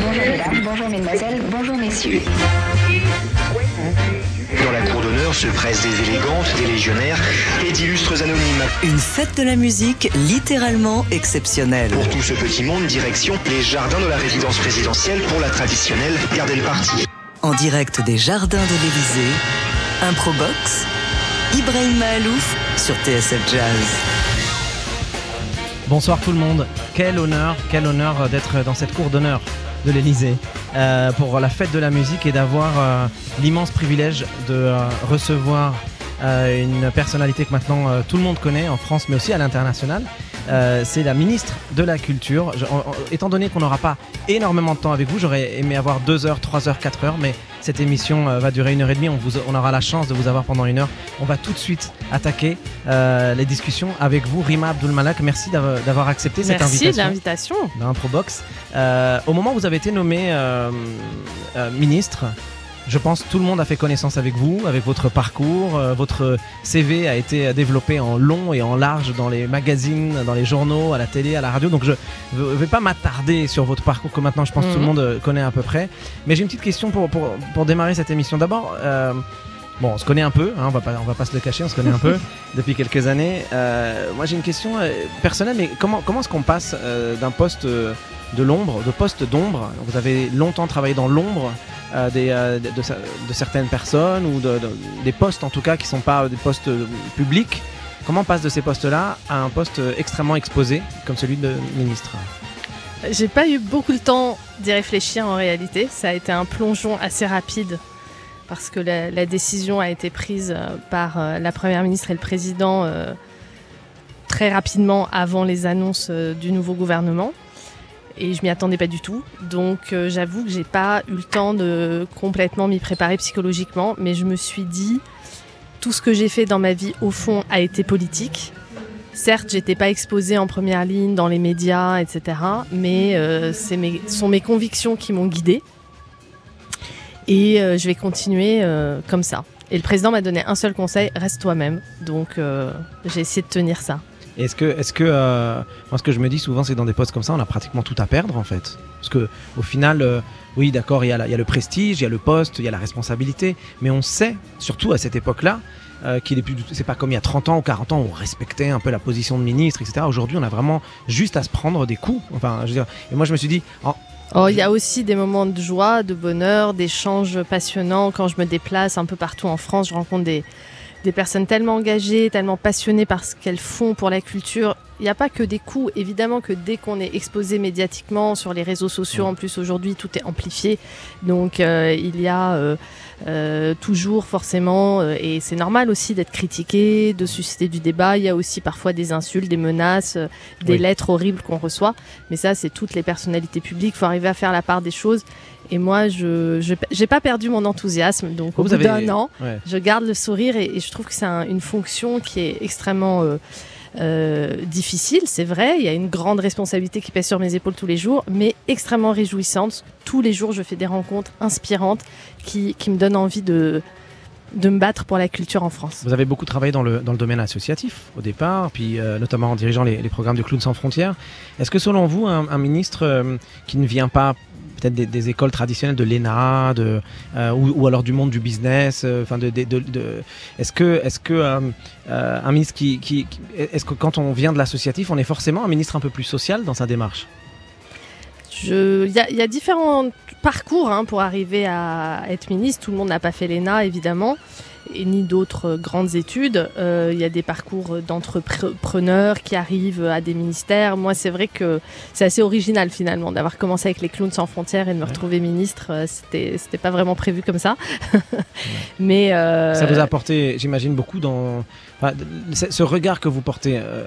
Bonjour mesdames, bonjour mesdemoiselles, bonjour messieurs. Dans la cour d'honneur se pressent des élégantes, des légionnaires et d'illustres anonymes. Une fête de la musique littéralement exceptionnelle. Pour tout ce petit monde, direction les jardins de la résidence présidentielle pour la traditionnelle garder le parti. En direct des jardins de l'Élysée, Improbox, Ibrahim Mahalouf sur TSF Jazz. Bonsoir tout le monde. Quel honneur, quel honneur d'être dans cette cour d'honneur de l'Elysée pour la fête de la musique et d'avoir euh, l'immense privilège de euh, recevoir euh, une personnalité que maintenant euh, tout le monde connaît en France mais aussi à l'international. Euh, c'est la ministre de la Culture. Je- en- en- étant donné qu'on n'aura pas énormément de temps avec vous, j'aurais aimé avoir 2 heures, 3 heures, 4 heures, mais cette émission euh, va durer une heure et demie. On, vous, on aura la chance de vous avoir pendant une heure. On va tout de suite attaquer euh, les discussions avec vous, Rima Abdulmalak. Merci d'avoir accepté cette Merci de invitation l'invitation. dans Improbox. Euh, au moment où vous avez été nommé ministre, je pense que tout le monde a fait connaissance avec vous, avec votre parcours. Euh, votre CV a été développé en long et en large dans les magazines, dans les journaux, à la télé, à la radio. Donc je ne vais pas m'attarder sur votre parcours que maintenant je pense que tout le Mhm. monde euh, connaît à peu près. Mais j'ai une petite question pour, pour, pour démarrer cette émission. D'abord, euh, bon, on se connaît un peu, hein, on va pas, on va pas se le cacher, on se connaît un peu depuis quelques années. Euh, moi j'ai une question personnelle, mais comment, comment est-ce qu'on passe d'un poste de l'ombre, de poste d'ombre Vous avez longtemps travaillé dans l'ombre euh, euh, de, certaines personnes ou de, de- des postes en tout cas qui sont pas des postes publics. Comment on passe de ces postes-là à un poste extrêmement exposé comme celui de ministre? J'ai pas eu beaucoup de temps d'y réfléchir en réalité. Ça a été un plongeon assez rapide parce que la, décision a été prise euh, par la première ministre et le président très rapidement avant les annonces du nouveau gouvernement. Et je m'y attendais pas du tout. Donc euh, j'avoue que j'ai pas eu le temps de complètement m'y préparer psychologiquement, mais je me suis dit tout ce que j'ai fait dans ma vie au fond a été politique. Certes, j'étais pas exposée en première ligne dans les médias, etc. Mais euh, mes, sont mes convictions qui m'ont guidée. Et euh, je vais continuer comme ça. Et le président m'a donné un seul conseil reste toi-même. Donc j'ai essayé de tenir ça. Est-ce que, est-ce que, euh, moi ce que je me dis souvent, c'est dans des postes comme ça, on a pratiquement tout à perdre en fait. Parce que au final, euh, oui, d'accord, il y, a le prestige, il y a le poste, il y a la responsabilité, mais on sait, surtout à cette époque-là, euh, qu'il est plus, c'est pas comme il y a 30 ans ou 40 ans où on respectait un peu la position de ministre, etc. Aujourd'hui, on a vraiment juste à se prendre des coups. Enfin, je veux dire, et moi je me suis dit, Oh, il y a aussi des moments de joie, de bonheur, d'échanges passionnants. Quand je me déplace un peu partout en France, je rencontre des, des personnes tellement engagées, tellement passionnées par ce qu'elles font pour la culture. Il n'y a pas que des coups. Évidemment que dès qu'on est exposé médiatiquement sur les réseaux sociaux, en plus aujourd'hui, tout est amplifié. Donc euh, il y a euh, euh, toujours forcément, et c'est normal aussi d'être critiqué, de susciter du débat. Il y a aussi parfois des insultes, des menaces, des Oui. lettres horribles qu'on reçoit. Mais ça, c'est toutes les personnalités publiques. Il faut arriver à faire la part des choses. Et moi, je j'ai pas perdu mon enthousiasme. Donc, au Vous bout avez- d'un an, ouais. je garde le sourire et, et je trouve que c'est un- une fonction qui est extrêmement euh, euh, difficile. C'est vrai, il y a une grande responsabilité qui pèse sur mes épaules tous les jours, mais extrêmement réjouissante. Tous les jours, je fais des rencontres inspirantes qui, qui me donnent envie de de me battre pour la culture en France. Vous avez beaucoup travaillé dans le, dans le domaine associatif au départ, puis euh, notamment en dirigeant les, les programmes de Clowns sans frontières. Est-ce que selon vous, un, un ministre euh, qui ne vient pas peut-être des, écoles traditionnelles de l'ENA de, euh, ou, alors du monde du business, euh, est-ce que, est-ce que euh, un ministre qui, est-ce que quand on vient de l'associatif, on est forcément un ministre un peu plus social dans sa démarche? Il y a différents parcours hein, pour arriver à être ministre. Tout le monde n'a pas fait l'ENA, évidemment, et ni d'autres grandes études. Euh, il y a des parcours d'entrepreneurs qui arrivent à des ministères. Moi, c'est vrai que c'est assez original, finalement, d'avoir commencé avec les Clowns sans frontières et de me retrouver ministre. Euh, C'était c'était pas vraiment prévu comme ça. Mais... euh, Ça vous a apporté, j'imagine, beaucoup dans enfin, ce regard que vous portez euh,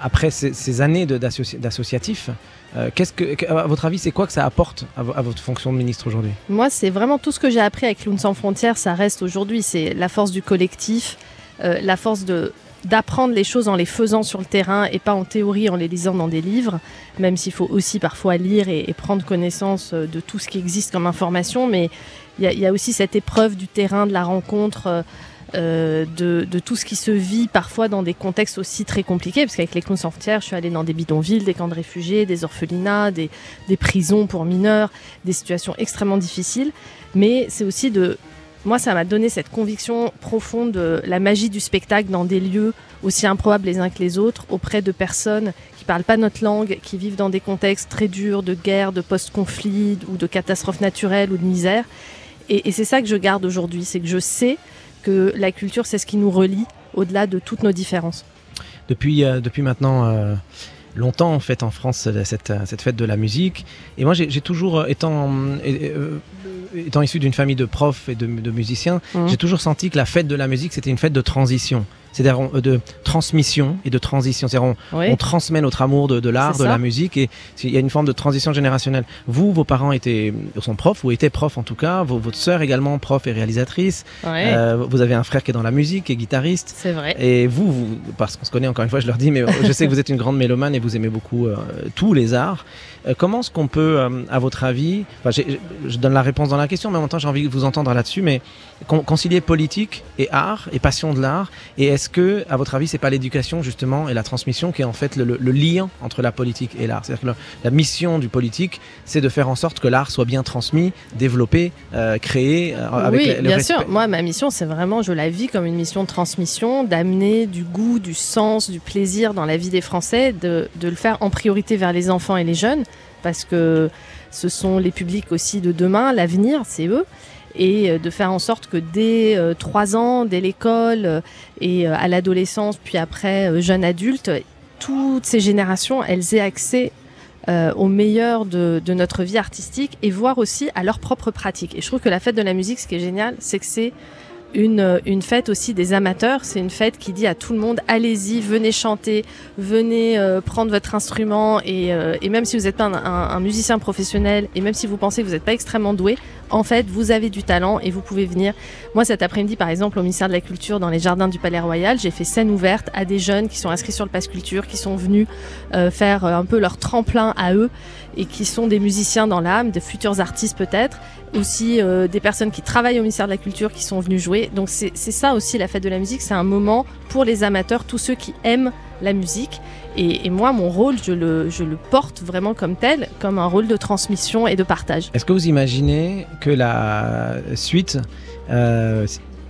après ces, ces années d'associatif. Euh, Qu'est-ce que, à votre avis, c'est quoi que ça apporte à, vo- à votre fonction de ministre aujourd'hui? Moi, c'est vraiment tout ce que j'ai appris avec Clowns sans frontières, ça reste aujourd'hui. C'est la force du collectif, euh, la force de d'apprendre les choses en les faisant sur le terrain et pas en théorie en les lisant dans des livres, même s'il faut aussi parfois lire et, prendre connaissance euh, de tout ce qui existe comme information, mais il y, a- aussi cette épreuve du terrain, de la rencontre, euh, de, tout ce qui se vit parfois dans des contextes aussi très compliqués, parce qu'avec les sans frontières, je suis allée dans des bidonvilles, des camps de réfugiés, des orphelinats, des, prisons pour mineurs, des situations extrêmement difficiles. Mais c'est aussi de moi, ça m'a donné cette conviction profonde de la magie du spectacle dans des lieux aussi improbables les uns que les autres, auprès de personnes qui parlent pas notre langue, qui vivent dans des contextes très durs de guerre, de post-conflit ou de catastrophes naturelles ou de misère. Et c'est ça que je garde aujourd'hui, c'est que je sais que la culture, c'est ce qui nous relie au-delà de toutes nos différences. Depuis, euh, depuis maintenant euh, longtemps, en fait, en France, euh, cette, cette fête de la musique. Et moi, j'ai toujours, étant, euh, étant issu d'une famille de profs et de, de musiciens, Mhm. j'ai toujours senti que la fête de la musique, c'était une fête de transition. C'est-à-dire euh, de transmission et de transition. C'est-à-dire on, Oui. on transmet notre amour de, de l'art, de ça. la musique, et il y a une forme de transition générationnelle. Vous, vos parents étaient, sont profs, ou étaient profs en tout cas, vos- votre sœur également prof et réalisatrice, Euh, vous avez un frère qui est dans la musique, qui est guitariste, c'est vrai. et vous, vous- parce qu'on se connaît encore une fois, je leur dis, mais je sais que vous êtes une grande mélomane et vous aimez beaucoup euh, tous les arts. Euh, comment est-ce qu'on peut, euh, à votre avis, enfin, je je donne la réponse dans la question, mais en même temps j'ai envie de vous entendre là-dessus, mais con- concilier politique et art et passion de l'art, et est-ce que, à votre avis, c'est pas l'éducation justement et la transmission qui est en fait le, le- le lien entre la politique et l'art? C'est-à-dire que le- la mission du politique, c'est de faire en sorte que l'art soit bien transmis, développé, euh, créé, euh, avec oui, le bien respect. sûr. Moi, ma mission, c'est vraiment, je la vis comme une mission de transmission, d'amener du goût, du sens, du plaisir dans la vie des Français, de, de le faire en priorité vers les enfants et les jeunes, parce que ce sont les publics aussi de demain, l'avenir, c'est eux. Et euh, de faire en sorte que dès euh, 3 ans, dès l'école euh, et euh, à l'adolescence, puis après jeune adulte, toutes ces générations, elles aient accès au meilleur de, de notre vie artistique et voir aussi à leur propre pratique. Et je trouve que la fête de la musique, ce qui est génial, c'est que c'est une, fête aussi des amateurs. C'est une fête qui dit à tout le monde allez-y, venez chanter, venez euh, prendre votre instrument. Et, euh, même si vous n'êtes pas un, un- un musicien professionnel et même si vous pensez que vous n'êtes pas extrêmement doué, en fait, vous avez du talent et vous pouvez venir. Moi, cet après-midi, par exemple, au ministère de la Culture, dans les jardins du Palais Royal, j'ai fait scène ouverte à des jeunes qui sont inscrits sur le Pass Culture, qui sont venus euh, faire euh, un peu leur tremplin à eux et qui sont des musiciens dans l'âme, de futurs artistes peut-être, aussi euh, des personnes qui travaillent au ministère de la Culture qui sont venus jouer. Donc c'est ça aussi la fête de la musique, c'est un moment pour les amateurs, tous ceux qui aiment la musique. Et, et moi, mon rôle, je le, je le porte vraiment comme tel, comme un rôle de transmission et de partage. Est-ce que vous imaginez que la suite, euh,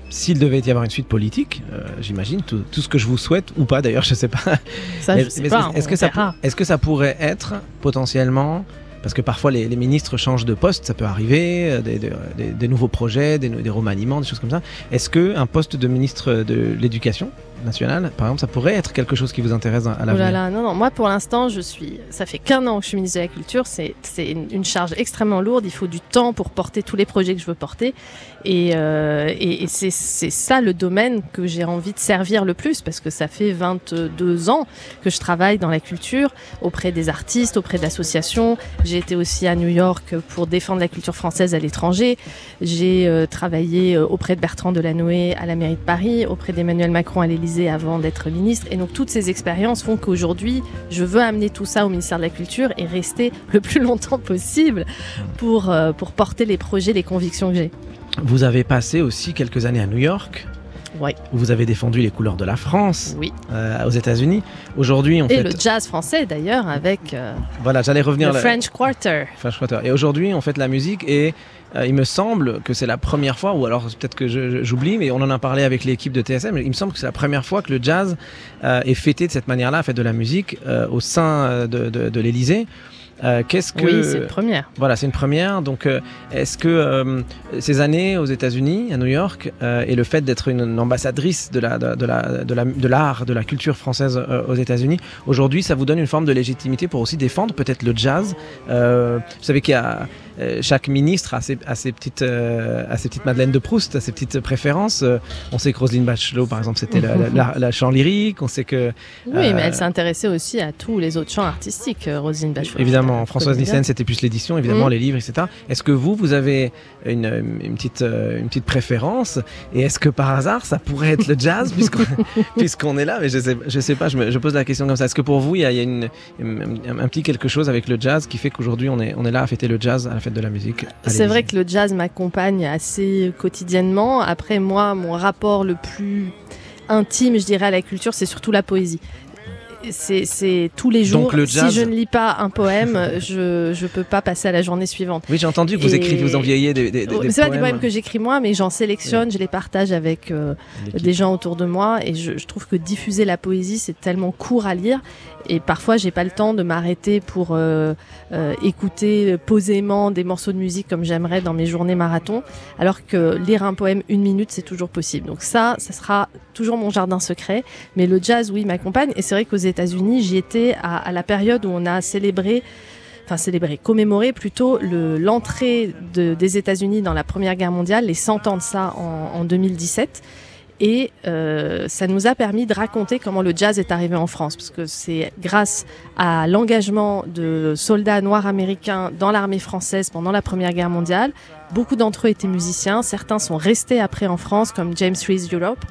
s'il devait y avoir une suite politique, euh, j'imagine, tout, tout ce que je vous souhaite, ou pas d'ailleurs, je sais pas, Ça, je sais pas. est-ce on que, ça, verra. est-ce que ça pourrait être potentiellement, parce que parfois les, ministres changent de poste, ça peut arriver, euh, des, nouveaux projets, des, remaniements, des choses comme ça. Est-ce que un poste de ministre de l'éducation nationale, par exemple, ça pourrait être quelque chose qui vous intéresse à Oh là l'avenir là, non, non, moi pour l'instant, je suis. Ça fait qu'un an que je suis ministre de la Culture, c'est une, une charge extrêmement lourde, il faut du temps pour porter tous les projets que je veux porter. Et, euh, et, et c'est ça le domaine que j'ai envie de servir le plus, parce que ça fait 22 ans que je travaille dans la culture, auprès des artistes, auprès d'associations. J'ai été aussi à New York pour défendre la culture française à l'étranger. J'ai euh, travaillé euh, auprès de Bertrand Delanoë à la mairie de Paris, auprès d'Emmanuel Macron à l'Élysée avant d'être ministre. Et donc toutes ces expériences font qu'aujourd'hui, je veux amener tout ça au ministère de la Culture et rester le plus longtemps possible pour, euh, pour porter les projets, les convictions que j'ai. Vous avez passé aussi quelques années à New York. Où Vous avez défendu les couleurs de la France Oui. euh, aux États-Unis. Aujourd'hui, on Et fait. le jazz français d'ailleurs avec euh, Voilà, j'allais revenir. le là- French Quarter. Flash Quarter. Et aujourd'hui, on fait la musique et euh, il me semble que c'est la première fois, ou alors peut-être que j'oublie, mais on en a parlé avec l'équipe de TSM, il me semble que c'est la première fois que le jazz est fêté de cette manière-là, fait de la musique au sein de, de, de l'Elysée. Euh, Qu'est-ce que Oui, c'est une première. voilà, c'est une première. Donc, euh, est-ce que euh, ces années aux États-Unis, à New York, et le fait d'être une, une ambassadrice de la de, la de la de l'art, de la culture française aux États-Unis, aujourd'hui, ça vous donne une forme de légitimité pour aussi défendre peut-être le jazz? Vous savez qu'il y a euh, chaque ministre a ses, a ses petites euh, a ses petites Madeleines de Proust, a ses petites préférences. Euh, on sait que Roselyne Bachelot, par exemple, c'était la, la, la- la chant lyrique. On sait que Oui, Euh, mais elle s'intéressait aussi à tous les autres chants artistiques, euh, Roselyne Bachelot. Évidemment, Euh, Françoise. Nissen, c'était plus l'édition, évidemment, Mhm. les livres, etc. Est-ce que vous, vous avez une, une petite, euh, une petite préférence? Et est-ce que par hasard, ça pourrait être le jazz, puisqu'on est là? Mais je sais, je sais pas, je, me- je pose la question comme ça. Est-ce que pour vous, il y a, il y a une, un, un petit quelque chose avec le jazz qui fait qu'aujourd'hui, on est, on est là à fêter le jazz à la fête de la musique. C'est vrai que le jazz m'accompagne assez quotidiennement. Après, moi, mon rapport le plus intime, je dirais, à la culture, c'est surtout la poésie c'est tous les jours. Si je ne lis pas un poème, je ne peux pas passer à la journée suivante. Oui, j'ai entendu que vous écrivez, vous envoyez des, des, des, C'est pas des poèmes que j'écris moi, mais j'en sélectionne, je les partage avec euh, des gens autour de moi, et je, je trouve que diffuser la poésie, c'est tellement court à lire, et parfois j'ai pas le temps de m'arrêter pour euh, euh, écouter posément des morceaux de musique comme j'aimerais dans mes journées marathon, alors que lire un poème une minute c'est toujours possible. Donc ça, ça sera toujours mon jardin secret. Mais le jazz, oui, m'accompagne. Et c'est vrai qu'aux États-Unis, j'y étais à, la période où on a célébré enfin célébré, commémoré plutôt l'entrée des États-Unis dans la Première Guerre mondiale, les 100 ans de ça en, en 2017. Et euh, ça nous a permis de raconter comment le jazz est arrivé en France, parce que c'est grâce à l'engagement de soldats noirs américains dans l'armée française pendant la Première Guerre mondiale. Beaucoup d'entre eux étaient musiciens, certains sont restés après en France, comme James Reese Europe,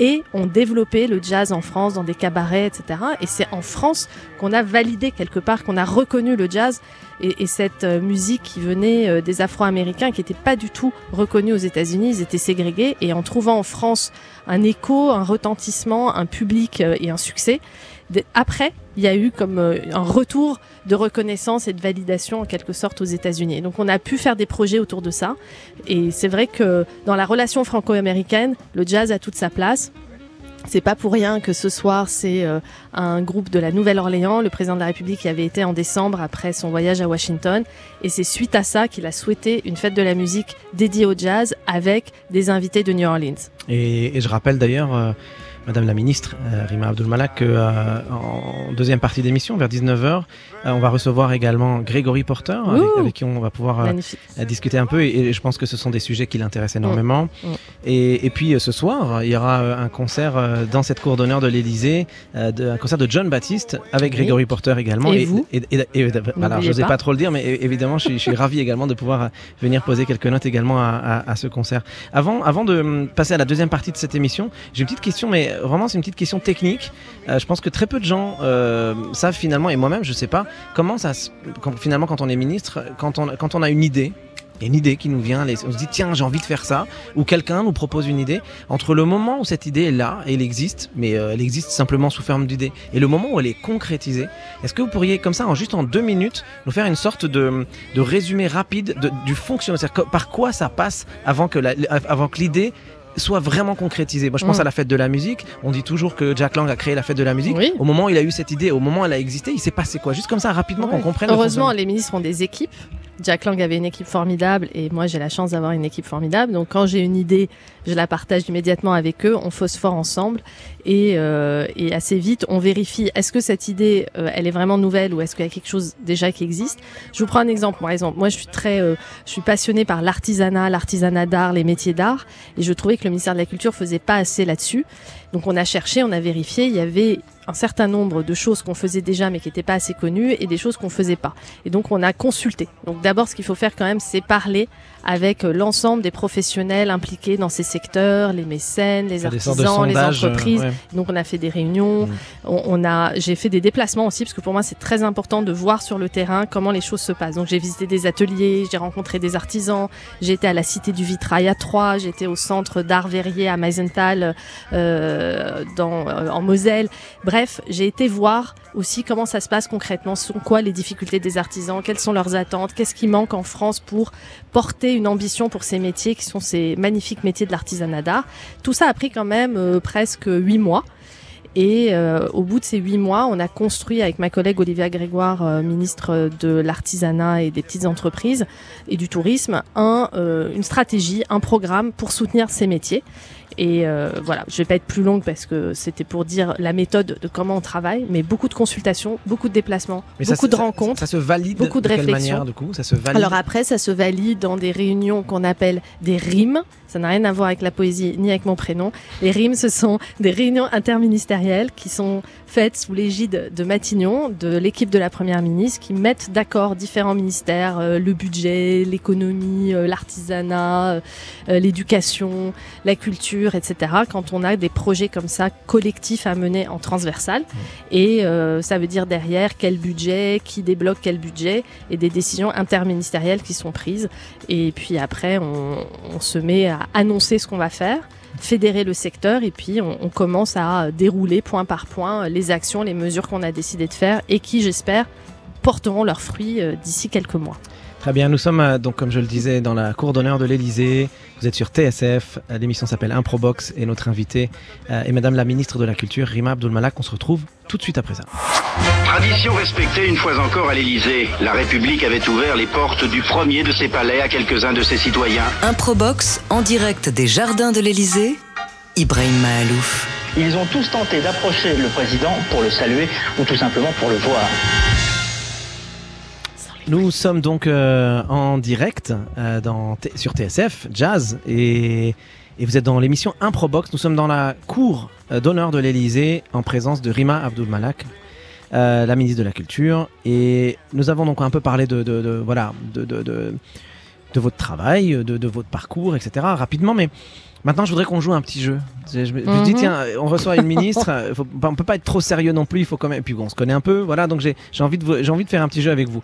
et ont développé le jazz en France dans des cabarets, etc. Et c'est en France qu'on a validé quelque part, qu'on a reconnu le jazz et, cette euh, musique qui venait euh, des Afro-Américains qui n'était pas du tout reconnue aux États-Unis, ils étaient ségrégés et en trouvant en France un écho, un retentissement, un public euh, et un succès. Après, il y a eu comme un retour de reconnaissance et de validation en quelque sorte aux États-Unis. Donc on a pu faire des projets autour de ça. Et c'est vrai que dans la relation franco-américaine, le jazz a toute sa place. C'est pas pour rien que ce soir, c'est euh, un groupe de la Nouvelle-Orléans, le président de la République qui avait été en décembre après son voyage à Washington. Et c'est suite à ça qu'il a souhaité une fête de la musique dédiée au jazz avec des invités de New Orleans. Et, je rappelle d'ailleurs. Euh, Madame la ministre, euh, Rima Abdulmalak, euh, en deuxième partie d'émission, vers 19h, euh, on va recevoir également Grégory Porter, avec, qui on va pouvoir discuter un peu. Et, je pense que ce sont des sujets qui l'intéressent énormément. Mm. Mm. Et, puis ce soir, il y aura un concert dans cette cour d'honneur de l'Élysée, un concert de John Baptiste avec Grégory Porter également. Et, vous Alors, je n'osais pas. trop le dire, mais évidemment, je suis, ravi également de pouvoir venir poser quelques notes également à, à, ce concert. Avant, avant de passer à la deuxième partie de cette émission, j'ai une petite question, mais vraiment, c'est une petite question technique. Euh, je pense que très peu de gens euh, savent finalement, et moi-même, je sais pas, comment ça finalement, quand on est ministre, quand on, quand on a une idée, une idée qui nous vient, on se dit tiens j'ai envie de faire ça, ou quelqu'un nous propose une idée, entre le moment où cette idée est là, et elle existe, mais euh, elle existe simplement sous forme d'idée, et le moment où elle est concrétisée, est-ce que vous pourriez comme ça, en juste en deux minutes, nous faire une sorte de, de résumé rapide du fonctionnement, c'est-à-dire par quoi ça passe avant que l'idée soit vraiment concrétisé. Moi, je pense mm. à la fête de la musique. On dit toujours que Jack Lang a créé la fête de la musique. Au moment où il a eu cette idée, au moment où elle a existé, il s'est passé quoi? Juste comme ça, rapidement, qu'on comprenne. Heureusement, les ministres ont des équipes. Jack Lang avait une équipe formidable et moi j'ai la chance d'avoir une équipe formidable. Donc quand j'ai une idée, je la partage immédiatement avec eux, on phosphore ensemble et, euh, et assez vite on vérifie est-ce que cette idée euh, elle est vraiment nouvelle ou est-ce qu'il y a quelque chose déjà qui existe? Je vous prends un exemple. Par exemple, moi je suis très, euh, je suis passionnée par l'artisanat, l'artisanat d'art, les métiers d'art et je trouvais que le ministère de la Culture faisait pas assez là-dessus. Donc on a cherché, on a vérifié, il y avait un certain nombre de choses qu'on faisait déjà mais qui n'étaient pas assez connues et des choses qu'on faisait pas. Et donc on a consulté. Donc d'abord ce qu'il faut faire quand même c'est parler avec l'ensemble des professionnels impliqués dans ces secteurs, les mécènes, les artisans, les entreprises. Donc on a fait des réunions, mm. on, a, j'ai fait des déplacements aussi parce que pour moi c'est très important de voir sur le terrain comment les choses se passent. Donc j'ai visité des ateliers, j'ai rencontré des artisans, j'ai été à la Cité du Vitrail à Troyes, j'étais au centre d'art verrier à Meisenthal euh, dans, euh, en Moselle. Bref, j'ai été voir aussi comment ça se passe concrètement, sont quoi les difficultés des artisans, quelles sont leurs attentes, qu'est-ce qui manque en France pour porter une ambition pour ces métiers qui sont ces magnifiques métiers de l'artisanat d'art? Tout ça a pris quand même euh, presque huit mois. Et euh, au bout de ces huit mois, on a construit avec ma collègue Olivia Grégoire, euh, ministre de l'artisanat et des petites entreprises et du tourisme, un, une stratégie, un programme pour soutenir ces métiers. Et euh, voilà, je vais pas être plus longue parce que c'était pour dire la méthode de comment on travaille, mais beaucoup de consultations, beaucoup de déplacements, beaucoup de rencontres, ça, se valide beaucoup de, réflexions. du coup, ça se valide. Alors après, ça se valide dans des réunions qu'on appelle des rimes. Ça n'a rien à voir avec la poésie ni avec mon prénom. Les rimes, ce sont des réunions interministérielles qui sont faite sous l'égide de Matignon, de l'équipe de la Première ministre, qui mettent d'accord différents ministères, euh, le budget, l'économie, euh, l'artisanat, euh, l'éducation, la culture, etc. Quand on a des projets comme ça collectifs à mener en transversal, et ça veut dire derrière quel budget, qui débloque quel budget, et des décisions interministérielles qui sont prises. Et puis après, on, on se met à annoncer ce qu'on va faire fédérer le secteur et puis on, commence à dérouler point par point les actions, les mesures qu'on a décidé de faire et qui, j'espère, porteront leurs fruits euh, d'ici quelques mois. Très bien, nous sommes euh, donc comme je le disais dans la cour d'honneur de l'Elysée. Vous êtes sur TSF, euh, l'émission s'appelle Improbox et notre invité euh, est Madame la ministre de la Culture Rima Abdulmalak. On se retrouve tout de suite après ça. Tradition respectée une fois encore à l'Élysée. La République avait ouvert les portes du premier de ses palais à quelques-uns de ses citoyens. Improbox en direct des jardins de l'Élysée. Ibrahim Mahalouf. Ils ont tous tenté d'approcher le président pour le saluer ou tout simplement pour le voir. Nous sommes donc euh, en direct euh, sur TSF Jazz et, vous êtes dans l'émission Improbox. Nous sommes dans la cour euh, d'honneur de l'Elysée en présence de Rima Abdulmalak, euh, la ministre de la Culture. Et nous avons donc un peu parlé de, de- de- de, votre travail, de votre parcours, etc. rapidement, mais maintenant je voudrais qu'on joue un petit jeu. Je, je dis Mhm. tiens, on reçoit une ministre, euh, faut, on peut pas être trop sérieux non plus. Il faut quand même. Et puis bon, on se connaît un peu, voilà. Donc j'ai envie de envie de faire un petit jeu avec vous.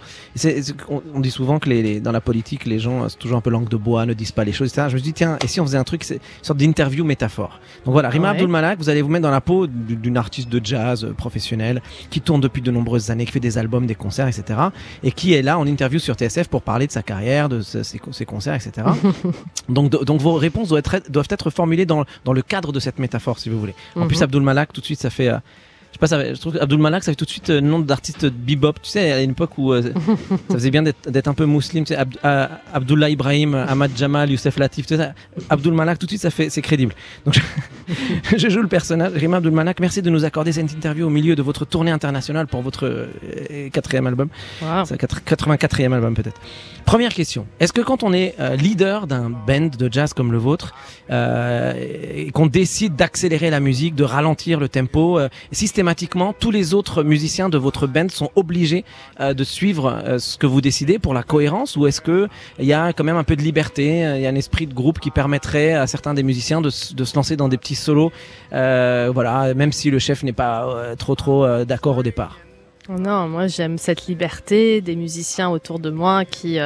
On, on dit souvent que les, les- dans la politique, les gens, euh, c'est toujours un peu langue de bois, ne disent pas les choses, etc. Je me dis, tiens, et si on faisait un truc, c'est une sorte d'interview métaphore. Donc voilà, Rima Ouais. Abdulmalak, vous allez vous mettre dans la peau d'une artiste de jazz euh, professionnelle, qui tourne depuis de nombreuses années, qui fait des albums, des concerts, etc. Et qui est là en interview sur TSF pour parler de sa carrière, de ses, concerts, etc. donc, donc vos réponses doivent être, doivent être formulées dans, dans le cadre de cette métaphore, si vous voulez. En Mhm. plus, Abdulmalak, tout de suite, ça fait... euh, je sais pas, ça, je trouve qu'Abdul Malak, ça fait tout de suite euh, nom d'artiste bebop. Tu sais, à une époque où euh, ça faisait bien d'être un peu musulman. Tu sais, euh, Abdullah Ibrahim, Ahmad Jamal, Youssef Latif, tout ça. Abdul Malak, tout de suite, ça fait, c'est crédible. Donc, je, je joue le personnage. Rima Abdul Malak, merci de nous accorder cette interview au milieu de votre tournée internationale pour votre euh, quatrième album. Wow. C'est le quatre- 84e album peut-être. Première question. Est-ce que quand on est euh, leader d'un band de jazz comme le vôtre, euh, et qu'on décide d'accélérer la musique, de ralentir le tempo, euh, systématiquement, tous les autres musiciens de votre band sont obligés euh, de suivre euh, ce que vous décidez pour la cohérence ou est-ce que il y a quand même un peu de liberté, euh, il y a un esprit de groupe qui permettrait à certains des musiciens de, se lancer dans des petits solos, voilà, même si le chef n'est pas trop trop d'accord au départ? Non, moi j'aime cette liberté des musiciens autour de moi qui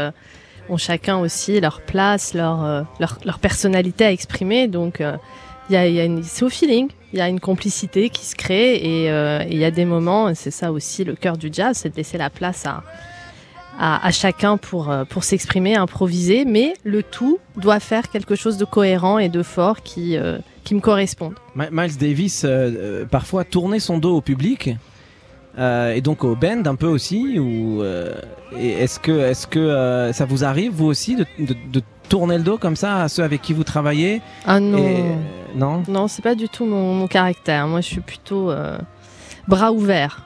ont chacun aussi leur place, leur, leur, leur personnalité à exprimer. Donc y y a une- c'est au feeling, il y a une complicité qui se crée et euh, il y a des moments, c'est ça aussi le cœur du jazz, c'est de laisser la place à, à, chacun pour, euh, pour s'exprimer, improviser, mais le tout doit faire quelque chose de cohérent et de fort qui, euh, qui me corresponde. Mi- Miles Davis parfois tournait son dos au public et donc au band un peu aussi ou est-ce que est-ce que ça vous arrive vous aussi de, de, de tourner le dos comme ça à ceux avec qui vous travaillez Ah non. et, euh, non Non, c'est pas du tout mon, mon caractère. Moi, je suis plutôt euh, bras ouverts.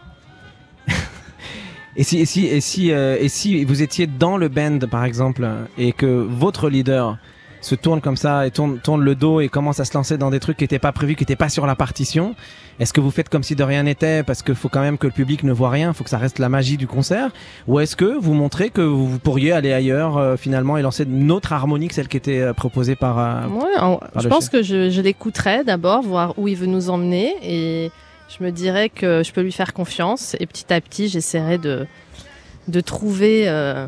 et si et si et si euh, et si vous étiez dans le band par exemple et que votre leader se tourne comme ça et tourne, tourne le dos et commence à se lancer dans des trucs qui n'étaient pas prévus, qui n'étaient pas sur la partition. Est-ce que vous faites comme si de rien n'était parce qu'il faut quand même que le public ne voit rien, il faut que ça reste la magie du concert? Ou est-ce que vous montrez que vous pourriez aller ailleurs euh, finalement et lancer une autre harmonie que celle qui était euh, proposée par... euh, Ouais, en- je pense chef? que je, je l'écouterai d'abord, voir où il veut nous emmener, et je me dirais que je peux lui faire confiance. Et petit à petit, j'essaierai de de trouver euh,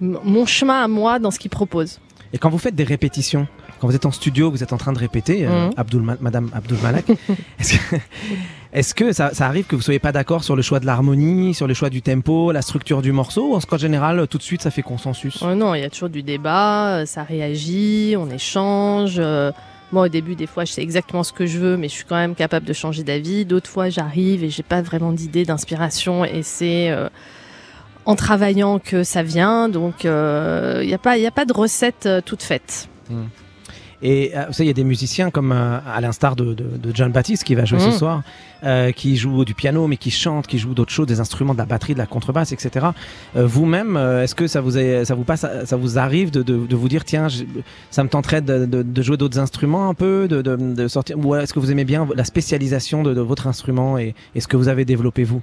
mon chemin à moi dans ce qu'il propose. Et quand vous faites des répétitions, quand vous êtes en studio, vous êtes en train de répéter, euh, Mhm. Ma- Madame Abdul Malak, est-ce que, est-ce que ça, ça arrive que vous soyez pas d'accord sur le choix de l'harmonie, sur le choix du tempo, la structure du morceau, ou en général, tout de suite, ça fait consensus? Oh non, il y a toujours du débat, euh, ça réagit, on échange. euh, Moi, au début, des fois, je sais exactement ce que je veux, mais je suis quand même capable de changer d'avis. D'autres fois, j'arrive et j'ai pas vraiment d'idée, d'inspiration, et c'est euh, en travaillant que ça vient. Donc, il n'y a pas, il a pas de recette euh, toute faite. Et euh, vous savez, il y a des musiciens comme euh, à l'instar de, de, de John Baptiste qui va jouer ce soir, euh, qui joue du piano, mais qui chante, qui joue d'autres choses, des instruments, de la batterie, de la contrebasse, etc. Euh, Vous-même, euh, est-ce que ça vous, est, ça vous passe, ça vous arrive de, vous dire, tiens, ça me tenterait de, jouer d'autres instruments un peu, de, sortir, ou est-ce que vous aimez bien la spécialisation de, de votre instrument et, et ce que vous avez développé vous?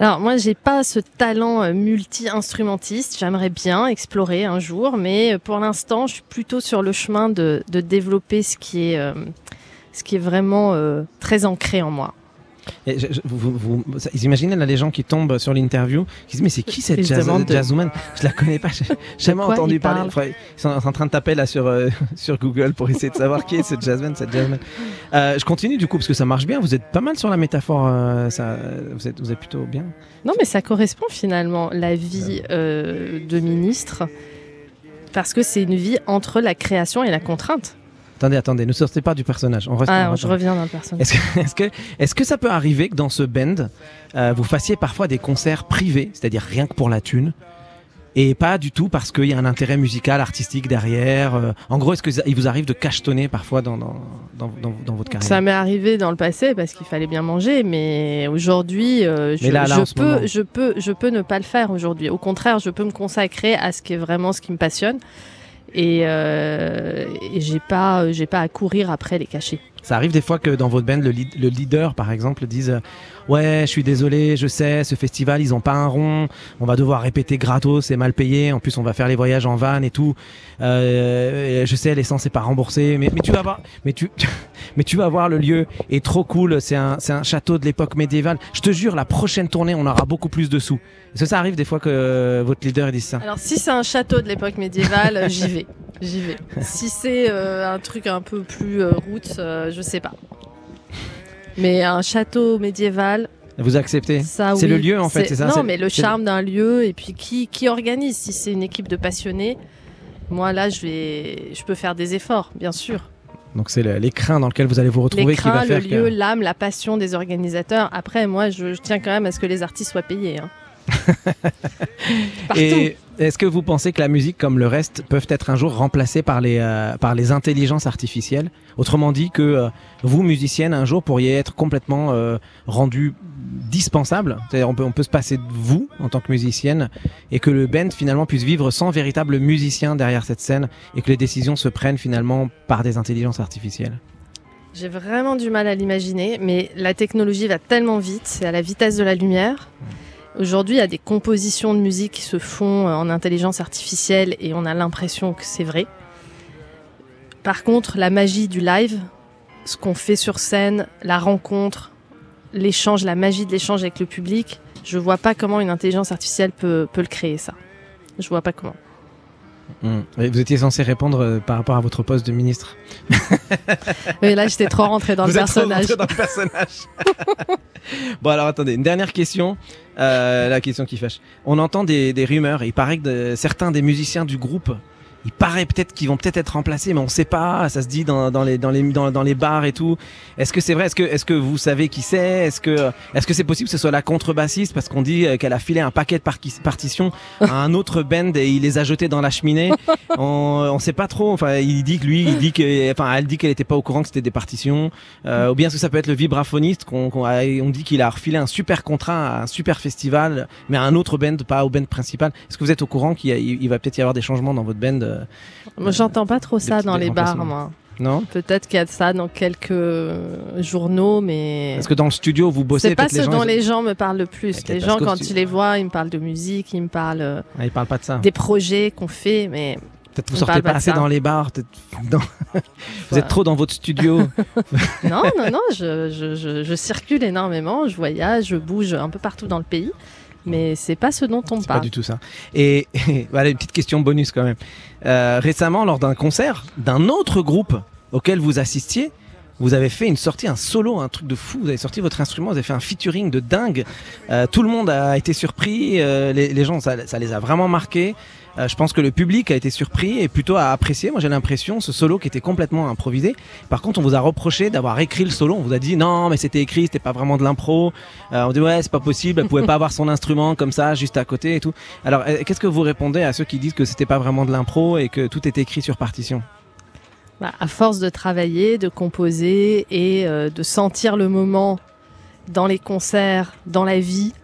Alors moi, j'ai pas ce talent euh, multi-instrumentiste. J'aimerais bien explorer un jour, mais euh, pour l'instant, je suis plutôt sur le chemin de, de développer ce qui est, euh, ce qui est vraiment très ancré en moi. Et je- je- vous, imaginez là les gens qui tombent sur l'interview, qui disent mais c'est qui cette jazz, de- jazzwoman? Je la connais pas, j'ai jamais entendu parler. Ils sont en train de taper là sur euh, sur Google pour essayer de savoir qui est cette jazzman, cette jazzman. Euh, je continue du coup parce que ça marche bien. Vous êtes pas mal sur la métaphore. euh, ça, vous êtes vous êtes plutôt bien. Non, mais ça correspond finalement la vie de ministre, parce que c'est une vie entre la création et la contrainte. Attendez, attendez, ne sortez pas du personnage. On reste. Ah, je reviens dans le personnage. Est-ce que, est-ce que, est-ce que ça peut arriver que dans ce band, euh, vous fassiez parfois des concerts privés, c'est-à-dire rien que pour la thune, et pas du tout parce qu'il y a un intérêt musical, artistique derrière euh, En gros, est-ce qu'il vous arrive de cachetonner parfois dans, dans, dans, votre carrière? Ça m'est arrivé dans le passé parce qu'il fallait bien manger, mais aujourd'hui, euh, je, Mais là, là, je en ce peux, moment. je peux, je peux ne pas le faire aujourd'hui. Au contraire, je peux me consacrer à ce qui est vraiment ce qui me passionne, et, euh, et j'ai pas, j'ai pas à courir après les cachets. Ça arrive des fois que dans votre band, le, lead- le leader, par exemple, dise euh, Ouais, je suis désolé, je sais, ce festival, ils ont pas un rond, on va devoir répéter gratos, c'est mal payé, en plus, on va faire les voyages en van et tout. Euh, je sais, l'essence n'est pas remboursée, mais, mais tu vas voir, mais tu, mais tu vas voir, le lieu est trop cool, c'est un, c'est un château de l'époque médiévale. Je te jure, la prochaine tournée, on aura beaucoup plus de sous. Est-ce que ça arrive des fois que euh, votre leader dise ça? Alors, si c'est un château de l'époque médiévale, j'y vais, j'y vais. Si c'est euh, un truc un peu plus euh, je sais pas. Mais un château médiéval, Vous acceptez C'est oui. le lieu, en fait, c'est ça, Non, mais le charme d'un lieu et puis qui, qui organise. Si c'est une équipe de passionnés, moi là, je vais, je peux faire des efforts, bien sûr. Donc c'est l'écrin dans lequel vous allez vous retrouver qui va crins, le faire lieu, que... l'âme, la passion des organisateurs. Après, moi, je, je tiens quand même à ce que les artistes soient payés. hein. Partout. Et est-ce que vous pensez que la musique, comme le reste, peuvent être un jour remplacées par les, euh, par les intelligences artificielles? Autrement dit, que euh, vous, musicienne, un jour pourriez être complètement euh, rendu dispensable. C'est-à-dire, on peut, on peut se passer de vous en tant que musicienne et que le band finalement puisse vivre sans véritable musicien derrière cette scène et que les décisions se prennent finalement par des intelligences artificielles? J'ai vraiment du mal à l'imaginer, mais la technologie va tellement vite, c'est à la vitesse de la lumière. Aujourd'hui, il y a des compositions de musique qui se font euh, en intelligence artificielle et on a l'impression que c'est vrai. Par contre, la magie du live, ce qu'on fait sur scène, la rencontre, l'échange, la magie de l'échange avec le public, je vois pas comment une intelligence artificielle peut, peut le créer, ça. Je vois pas comment. Et Vous étiez censé répondre euh, par rapport à votre poste de ministre. Mais là, j'étais trop dans rentré dans le personnage. bon alors attendez, une dernière question, euh, la question qui fâche. On entend des, des rumeurs, il paraît que de- certains des musiciens du groupe, il paraît peut-être qu'ils vont peut-être être remplacés, mais on sait pas, ça se dit dans, dans les, dans, les, dans, dans les bars et tout. Est-ce que c'est vrai? Est-ce que, est-ce que vous savez qui c'est? Est-ce que est-ce que c'est possible que ce soit la contrebassiste? Parce qu'on dit euh, qu'elle a filé un paquet de partitions à un autre band et il les a jetés dans la cheminée on, on sait pas trop. Enfin, il dit que lui, il dit que, enfin, elle dit qu'elle était pas au courant que c'était des partitions. Euh, ou bien est-ce que ça peut être le vibraphoniste qu'on, qu'on a- on dit qu'il a refilé un super contrat à un super festival, mais à un autre band, pas au band principal. Est-ce que vous êtes au courant qu'il va peut-être y avoir des changements dans votre band Moi, j'entends pas trop ça dans les bars, moi. Non Peut-être qu'il y a de ça dans quelques euh, journaux, mais Parce que dans le studio, vous bossez. c'est pas peut-être les ce gens, dont ils- les gens me parlent le plus. Les gens, quand costumes. ils les voient, ils me parlent de musique, ils me parlent euh, Ah, ils parlent pas de ça. des projets qu'on fait, mais Peut-être vous on sortez pas assez ça. dans les bars. dans- vous êtes trop dans votre studio. non, non, non, je, je, je, je circule énormément, je voyage, je bouge un peu partout dans le pays, mais c'est pas ce dont on C'est pas parle. du tout ça. Et, et voilà une petite question bonus quand même. Euh, récemment, lors d'un concert d'un autre groupe auquel vous assistiez, vous avez fait une sortie, un solo, un truc de fou. Vous avez sorti votre instrument, vous avez fait un featuring de dingue. Euh, tout le monde a été surpris. euh, les, les gens, ça, ça les a vraiment marqués. Euh, je pense que le public a été surpris et plutôt a apprécié. Moi, j'ai l'impression ce solo qui était complètement improvisé. Par contre, on vous a reproché d'avoir écrit le solo. On vous a dit non, mais c'était écrit, c'était pas vraiment de l'impro. Euh, on dit ouais, c'est pas possible. Elle pouvait pas avoir son instrument comme ça juste à côté et tout. Alors, euh, qu'est-ce que vous répondez à ceux qui disent que c'était pas vraiment de l'impro et que tout était écrit sur partition? Bah, à force de travailler, de composer et euh, de sentir le moment dans les concerts, dans la vie,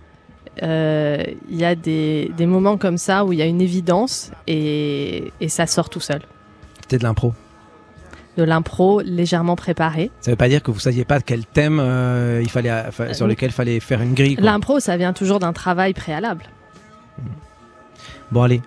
il y a des, des moments comme ça où il y a une évidence et, et ça sort tout seul. C'était de l'impro. De l'impro légèrement préparé. Ça veut pas dire que vous saviez pas quel thème euh, il fallait, enfin, sur Euh, lequel fallait faire une grille. L'impro, ça vient toujours d'un travail préalable. Bon allez,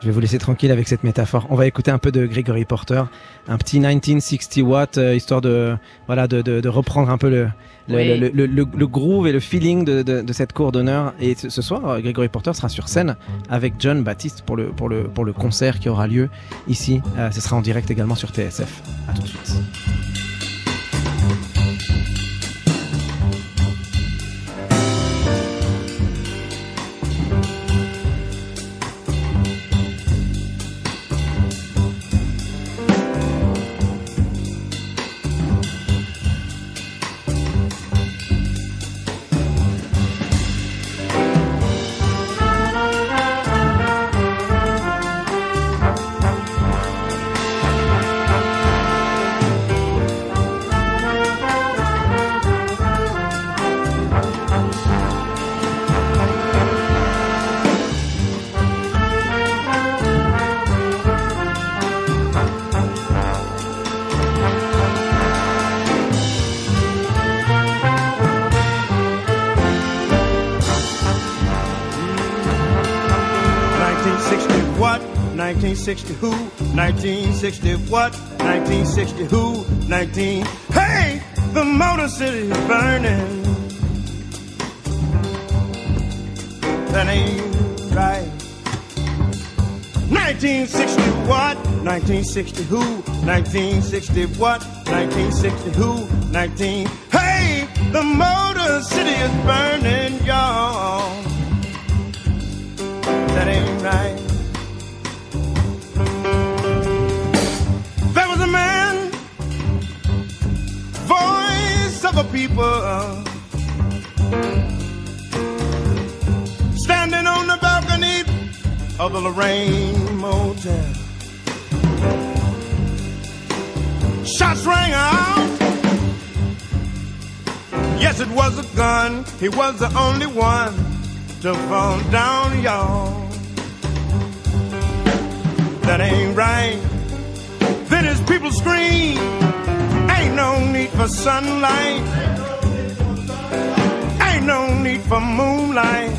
je vais vous laisser tranquille avec cette métaphore. On va écouter un peu de Gregory Porter, un petit 1960 watts, euh, histoire de voilà de, de, de reprendre un peu le le, Oui. le, le, le- le groove et le feeling de, cette cour d'honneur. Et ce, ce soir, euh, Gregory Porter sera sur scène avec John Baptiste pour le pour le pour le concert qui aura lieu ici. Euh, ce sera en direct également sur TSF. À tout de suite. What? 1960 who? 1960 what? 1960 who? 19. Hey, the Motor City is burning. That ain't right. 1960 what? 1960 who? 1960 what? 1960 who? 19. Hey, the Motor City is burning, y'all. That ain't right. Of people, standing on the balcony of the Lorraine Motel. Shots rang out. Yes, it was a gun. He was the only one to fall down, y'all. That ain't right. Then his people scream, ain't no need for sunlight. Ain't no need for moonlight.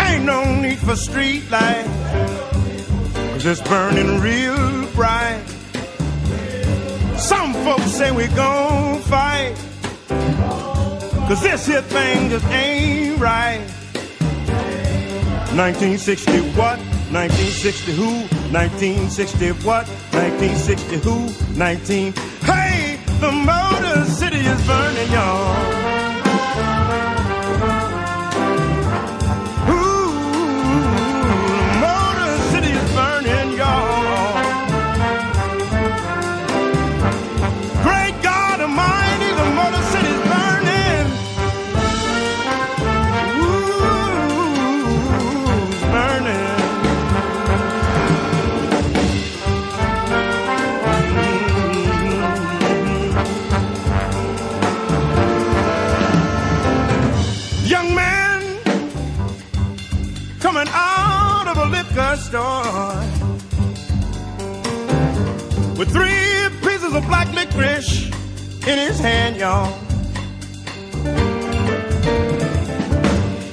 Ain't no need for street light. Cause it's burning real bright. Some folks say we gon' fight. Cause this here thing just ain't right. 1960 what? 1960 who? 1960 what? 1960 who? 19. Hey, the Motor City is burning, y'all. Store with three pieces of black licorice in his hand, y'all.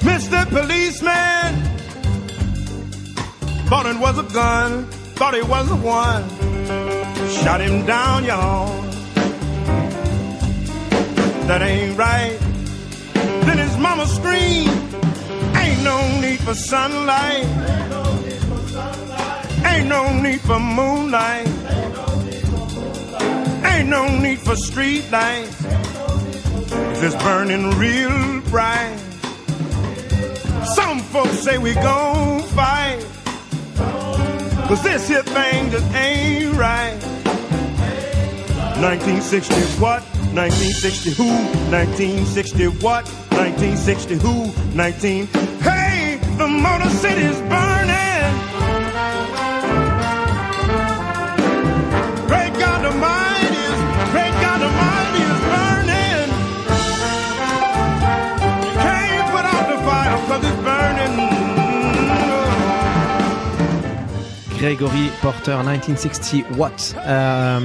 Mr. Policeman thought it was a gun, thought it was the one. Shot him down, y'all. That ain't right. Then his mama screamed, Ain't no need for sunlight. Ain't no need for moonlight. Ain't no need for street lights. It's burning real bright. Some folks say we gon' fight. Cause this here thing just ain't right. 1960 what? 1960 who? 1960 what? 1960 who? 19. Hey, the Motor City's burning. Gregory Porter 1960 What. Euh,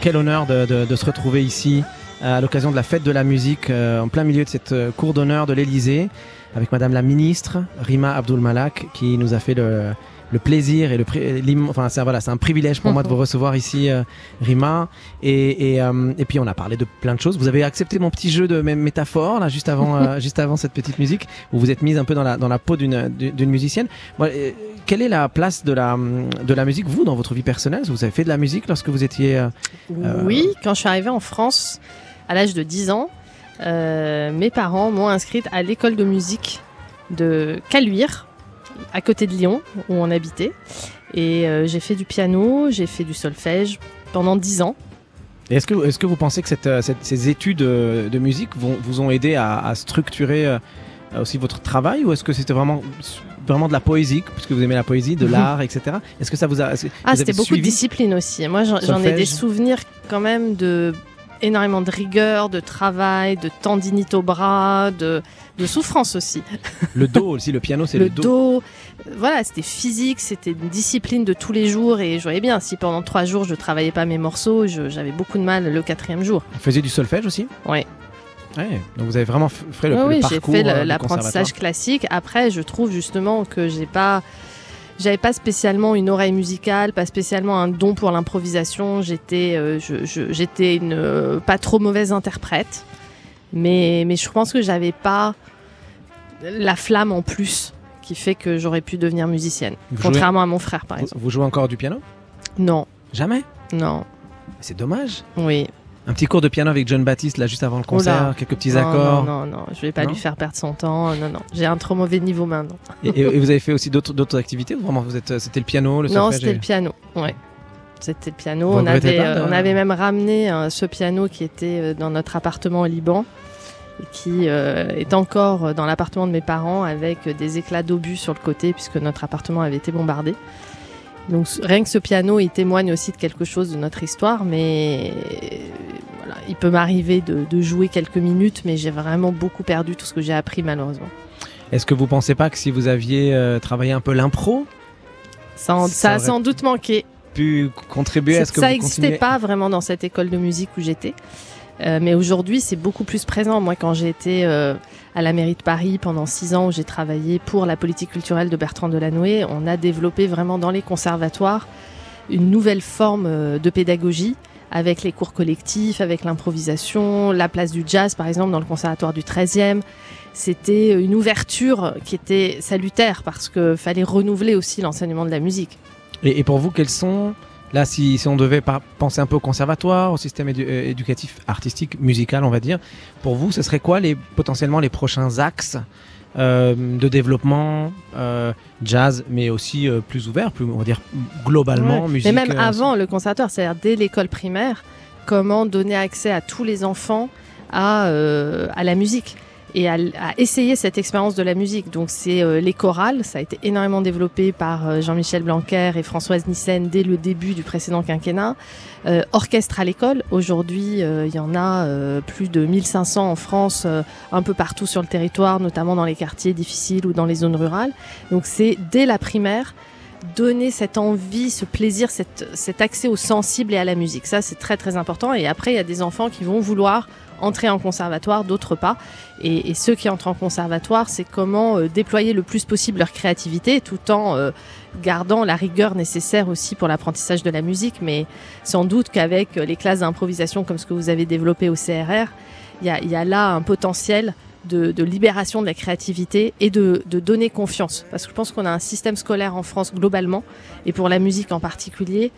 quel honneur de, se retrouver ici euh, à l'occasion de la fête de la musique euh, en plein milieu de cette cour d'honneur de l'Elysée avec Madame la ministre Rima Abdul Malak qui nous a fait le, le plaisir et le enfin c'est voilà c'est un privilège pour moi de vous recevoir ici euh, Rima. Et et, euh, et puis on a parlé de plein de choses. Vous avez accepté mon petit jeu de mé- métaphores là juste avant euh, juste avant cette petite musique où vous êtes mise un peu dans la dans la peau d'une d'une musicienne. Quelle est la place de la de la musique vous dans votre vie personnelle? Vous avez fait de la musique lorsque vous étiez Oui, quand je suis arrivée en France à l'âge de 10 ans, mes parents m'ont inscrite à l'école de musique de Caluire, à côté de Lyon, où on habitait. Et euh, j'ai fait du piano, j'ai fait du solfège pendant 10 ans. Est-ce que, est-ce que vous pensez que cette, euh, cette- ces études euh, de musique vont, vous ont aidé à, à structurer aussi votre travail ou est-ce que c'était vraiment, vraiment de la poésie, puisque vous aimez la poésie, de l'art, etc. Est-ce que ça vous a. Ah, c'était beaucoup de discipline aussi. Moi, j'en ai des souvenirs quand même de énormément de rigueur, de travail, de tendinite au bras, de, de souffrance aussi. Le dos aussi, le piano, c'est le le, dos. Euh, Voilà, c'était physique, c'était une discipline de tous les jours et je voyais bien, si pendant trois jours je travaillais pas mes morceaux, j'avais beaucoup de mal le quatrième jour. Vous faisiez du solfège aussi Ouais. Ouais, donc vous avez vraiment fait le, Oui, le oui, j'ai parcours fait le- euh, l'apprentissage classique. Après, je trouve justement que j'ai pas, j'avais pas spécialement une oreille musicale, pas spécialement un don pour l'improvisation. J'étais, euh, j'étais une euh, pas trop mauvaise interprète, mais mais je pense que j'avais pas la flamme en plus qui fait que j'aurais pu devenir musicienne. Vous jouez- Contrairement à mon frère, par exemple. vous jouez encore du piano? Non, Jamais? Non, C'est dommage. oui. Un petit cours de piano avec John Baptiste là juste avant le concert, Oula. quelques petits Non, accords. Non, non, non, je vais pas Non lui faire perdre son temps. Non, non, j'ai un trop mauvais niveau maintenant. Et, vous avez fait aussi d'autres activités vraiment vous êtes c'était le piano, le Non, c'était le piano. Ouais. C'était le piano. On avait, euh, on avait même ramené euh, ce piano qui était euh, dans notre appartement au Liban et qui euh, est encore dans l'appartement de mes parents avec des éclats d'obus sur le côté puisque notre appartement avait été bombardé. Donc rien que ce piano, il témoigne aussi de quelque chose de notre histoire, mais voilà, il peut m'arriver de, de jouer quelques minutes, mais j'ai vraiment beaucoup perdu tout ce que j'ai appris malheureusement. Est-ce que vous pensez pas que si vous aviez euh, travaillé un peu l'impro, Ça, en- Ça ça a sans doute manqué. Pu contribuer à ce que ça n'existait pas vraiment dans cette école de musique où j'étais. Euh, mais aujourd'hui, c'est beaucoup plus présent. Moi, quand j'ai été euh, à la mairie de Paris pendant six ans, où j'ai travaillé pour la politique culturelle de Bertrand Delanoë, on a développé vraiment dans les conservatoires une nouvelle forme euh, de pédagogie avec les cours collectifs, avec l'improvisation, la place du jazz, par exemple, dans le conservatoire du 13e. C'était une ouverture qui était salutaire parce qu'il fallait renouveler aussi l'enseignement de la musique. Et, et pour vous, quels sont là si, si on devait par- penser un peu au conservatoire, au système édu- euh, éducatif, artistique, musical, on va dire, pour vous, ce serait quoi les potentiellement les prochains axes euh, de développement euh, jazz, mais aussi euh, plus ouvert, plus on va dire globalement Ouais. musique. Mais même avant le conservatoire, c'est-à-dire dès l'école primaire, comment donner accès à tous les enfants à, à la musique et à, à essayer cette expérience de la musique. Donc c'est euh, les chorales, ça a été énormément développé par euh, Jean-Michel Blanquer et Françoise Nissen dès le début du précédent quinquennat. Euh, orchestre à l'école, aujourd'hui euh, il y en a plus de 1500 en France, un peu partout sur le territoire, notamment dans les quartiers difficiles ou dans les zones rurales. Donc c'est dès la primaire donner cette envie, ce plaisir, cet accès au sensible et à la musique. Ça, c'est très très important. Et après, il y a des enfants qui vont vouloir entrer en conservatoire, d'autres pas. Et, ceux qui entrent en conservatoire, c'est comment euh, déployer le plus possible leur créativité tout en euh, gardant la rigueur nécessaire aussi pour l'apprentissage de la musique. Mais sans doute qu'avec euh, les classes d'improvisation comme ce que vous avez développé au CRR, il y a, il y a là un potentiel de, de libération de la créativité et de, de donner confiance. Parce que je pense qu'on a un système scolaire en France globalement, et pour la musique en particulier,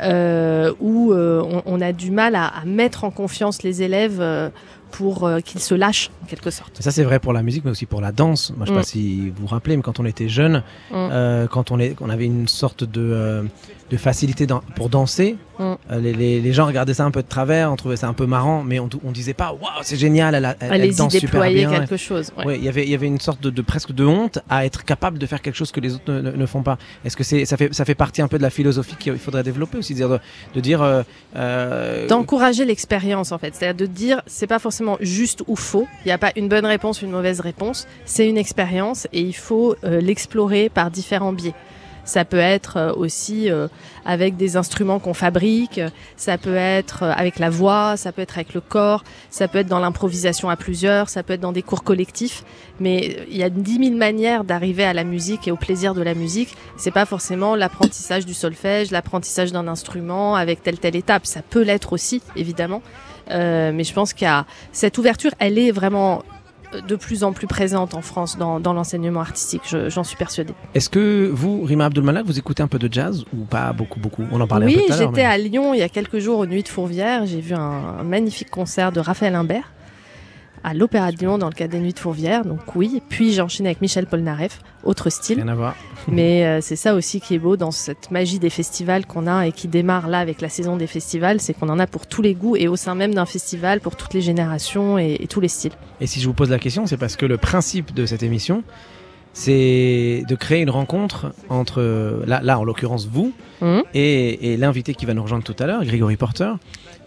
euh, où euh, on, on a du mal à, à mettre en confiance les élèves euh, pour qu'ils se lâchent en quelque sorte. Ça c'est vrai pour la musique, mais aussi pour la danse. Moi, je sais Mm. pas si vous vous rappelez, mais quand on était jeune, Mm. quand on, est, on avait une sorte de, de facilité dans- pour danser, Mm. euh, les, les- les gens regardaient ça un peu de travers, on trouvait ça un peu marrant, mais on, on disait pas waouh c'est génial, elle, elle, elle danse super bien. quelque chose. ouais. Ouais, il y avait, il y avait une sorte de, de presque de honte à être capable de faire quelque chose que les autres ne, ne- ne font pas. Est-ce que c'est, ça fait, ça fait partie un peu de la philosophie qu'il faudrait développer aussi, dire, de, de dire, euh, euh, D'encourager l'expérience en fait, c'est-à-dire de dire c'est pas forcément juste ou faux, il n'y a pas une bonne réponse, une mauvaise réponse, c'est une expérience et il faut l'explorer par différents biais. Ça peut être euh, aussi euh, avec des instruments qu'on fabrique, ça peut être euh, avec la voix, ça peut être avec le corps, ça peut être dans l'improvisation à plusieurs, ça peut être dans des cours collectifs. Mais il y a dix mille manières d'arriver à la musique et au plaisir de la musique. C'est pas forcément l'apprentissage du solfège, l'apprentissage d'un instrument avec telle telle étape. Ça peut l'être aussi, évidemment. Mais je pense qu'il y a cette ouverture, elle est vraiment de plus en plus présente en France dans, dans l'enseignement artistique, je- j'en suis persuadée. Est-ce que vous, Rima Abdulmalak, vous écoutez un peu de jazz ou pas beaucoup, beaucoup? On en parlait oui, un peu l'heure. j'étais mais- à Lyon il y a quelques jours aux Nuits de Fourvière. J'ai vu un, un magnifique concert de Raphaël Imbert à l'Opéra de Lyon dans le cadre des Nuits de Fourvière. Donc oui, puis j'ai enchaîné avec Michel Polnareff, autre style. Rien à voir. Mais euh, c'est ça aussi qui est beau dans cette magie des festivals qu'on a et qui démarre là avec la saison des festivals, c'est qu'on en a pour tous les goûts et au sein même d'un festival pour toutes les générations et, et tous les styles. Et si je vous pose la question, c'est parce que le principe de cette émission, c'est de créer une rencontre entre, là, là en l'occurrence vous, Mhm. et, et l'invité qui va nous rejoindre tout à l'heure, Grégory Porter.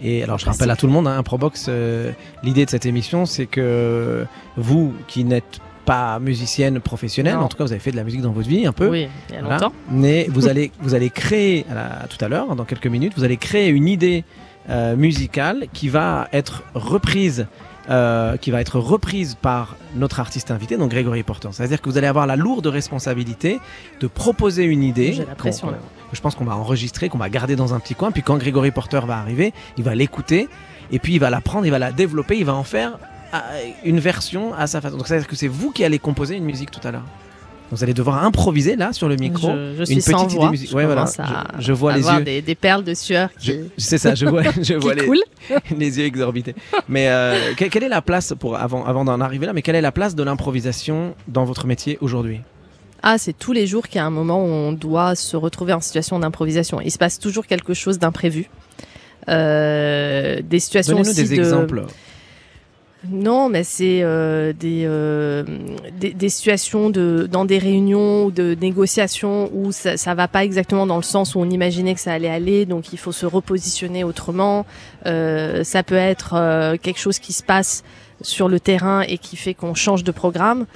Et alors je rappelle à tout le monde, hein, Probox, euh, l'idée de cette émission, c'est que vous qui n'êtes pas musicienne professionnelle, Non. en tout cas vous avez fait de la musique dans votre vie un peu, Oui, il y a Voilà. longtemps. Mais vous allez, vous allez créer, à la- tout à l'heure, dans quelques minutes, vous allez créer une idée euh, musicale qui va être reprise. euh, qui va être reprise par notre artiste invité, donc Grégory Porter. C'est-à-dire que vous allez avoir la lourde responsabilité de proposer une idée. J'ai la pression, Je pense qu'on va enregistrer, qu'on va garder dans un petit coin. Puis quand Grégory Porter va arriver, il va l'écouter et puis il va la prendre, il va la développer, il va en faire euh, une version à sa façon. Donc c'est-à-dire que c'est vous qui allez composer une musique tout à l'heure. Vous allez devoir improviser là sur le micro. Je, je suis une sans petite idée voix. musique- Je Ouais, voilà. à Je- je vois les avoir yeux. Des, des perles de sueur qui, C'est ça, je vois, je vois les, les yeux exorbités. Mais euh, que- quelle est la place pour avant avant d'en arriver là Mais quelle est la place de l'improvisation dans votre métier aujourd'hui? Ah, c'est tous les jours qu'il y a un moment où on doit se retrouver en situation d'improvisation. Il se passe toujours quelque chose d'imprévu. Euh, des situations aussi des de... exemples. Non, mais c'est euh, des, euh, des des situations de dans des réunions ou de négociations où ça ça va pas exactement dans le sens où on imaginait que ça allait aller, donc il faut se repositionner autrement. Ça peut être quelque chose qui se passe sur le terrain et qui fait qu'on change de programme.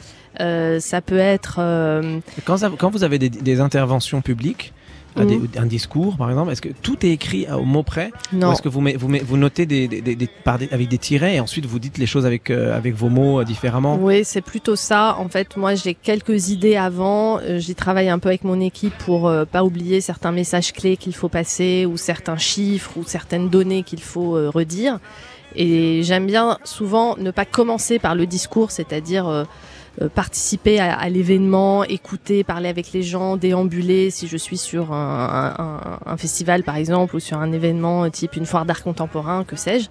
Euh, ça peut être euh, Quand, ça- quand vous avez des, des interventions publiques, des- Mhm. un discours par exemple, est-ce que tout est écrit au mot près non. Est-ce que vous, met- vous, met- vous notez des, des- des- avec des tirets et ensuite vous dites les choses avec, euh, avec vos mots euh, différemment? Oui, c'est plutôt ça. En fait, moi, j'ai quelques idées avant. Euh, J'y travaille un peu avec mon équipe pour euh, pas oublier certains messages clés qu'il faut passer ou certains chiffres ou certaines données qu'il faut redire. Et j'aime bien souvent ne pas commencer par le discours, c'est-à-dire participer à, à l'événement, écouter, parler avec les gens, déambuler si je suis sur un, un- un- un festival par exemple ou sur un événement euh, type une foire d'art contemporain, que sais-je,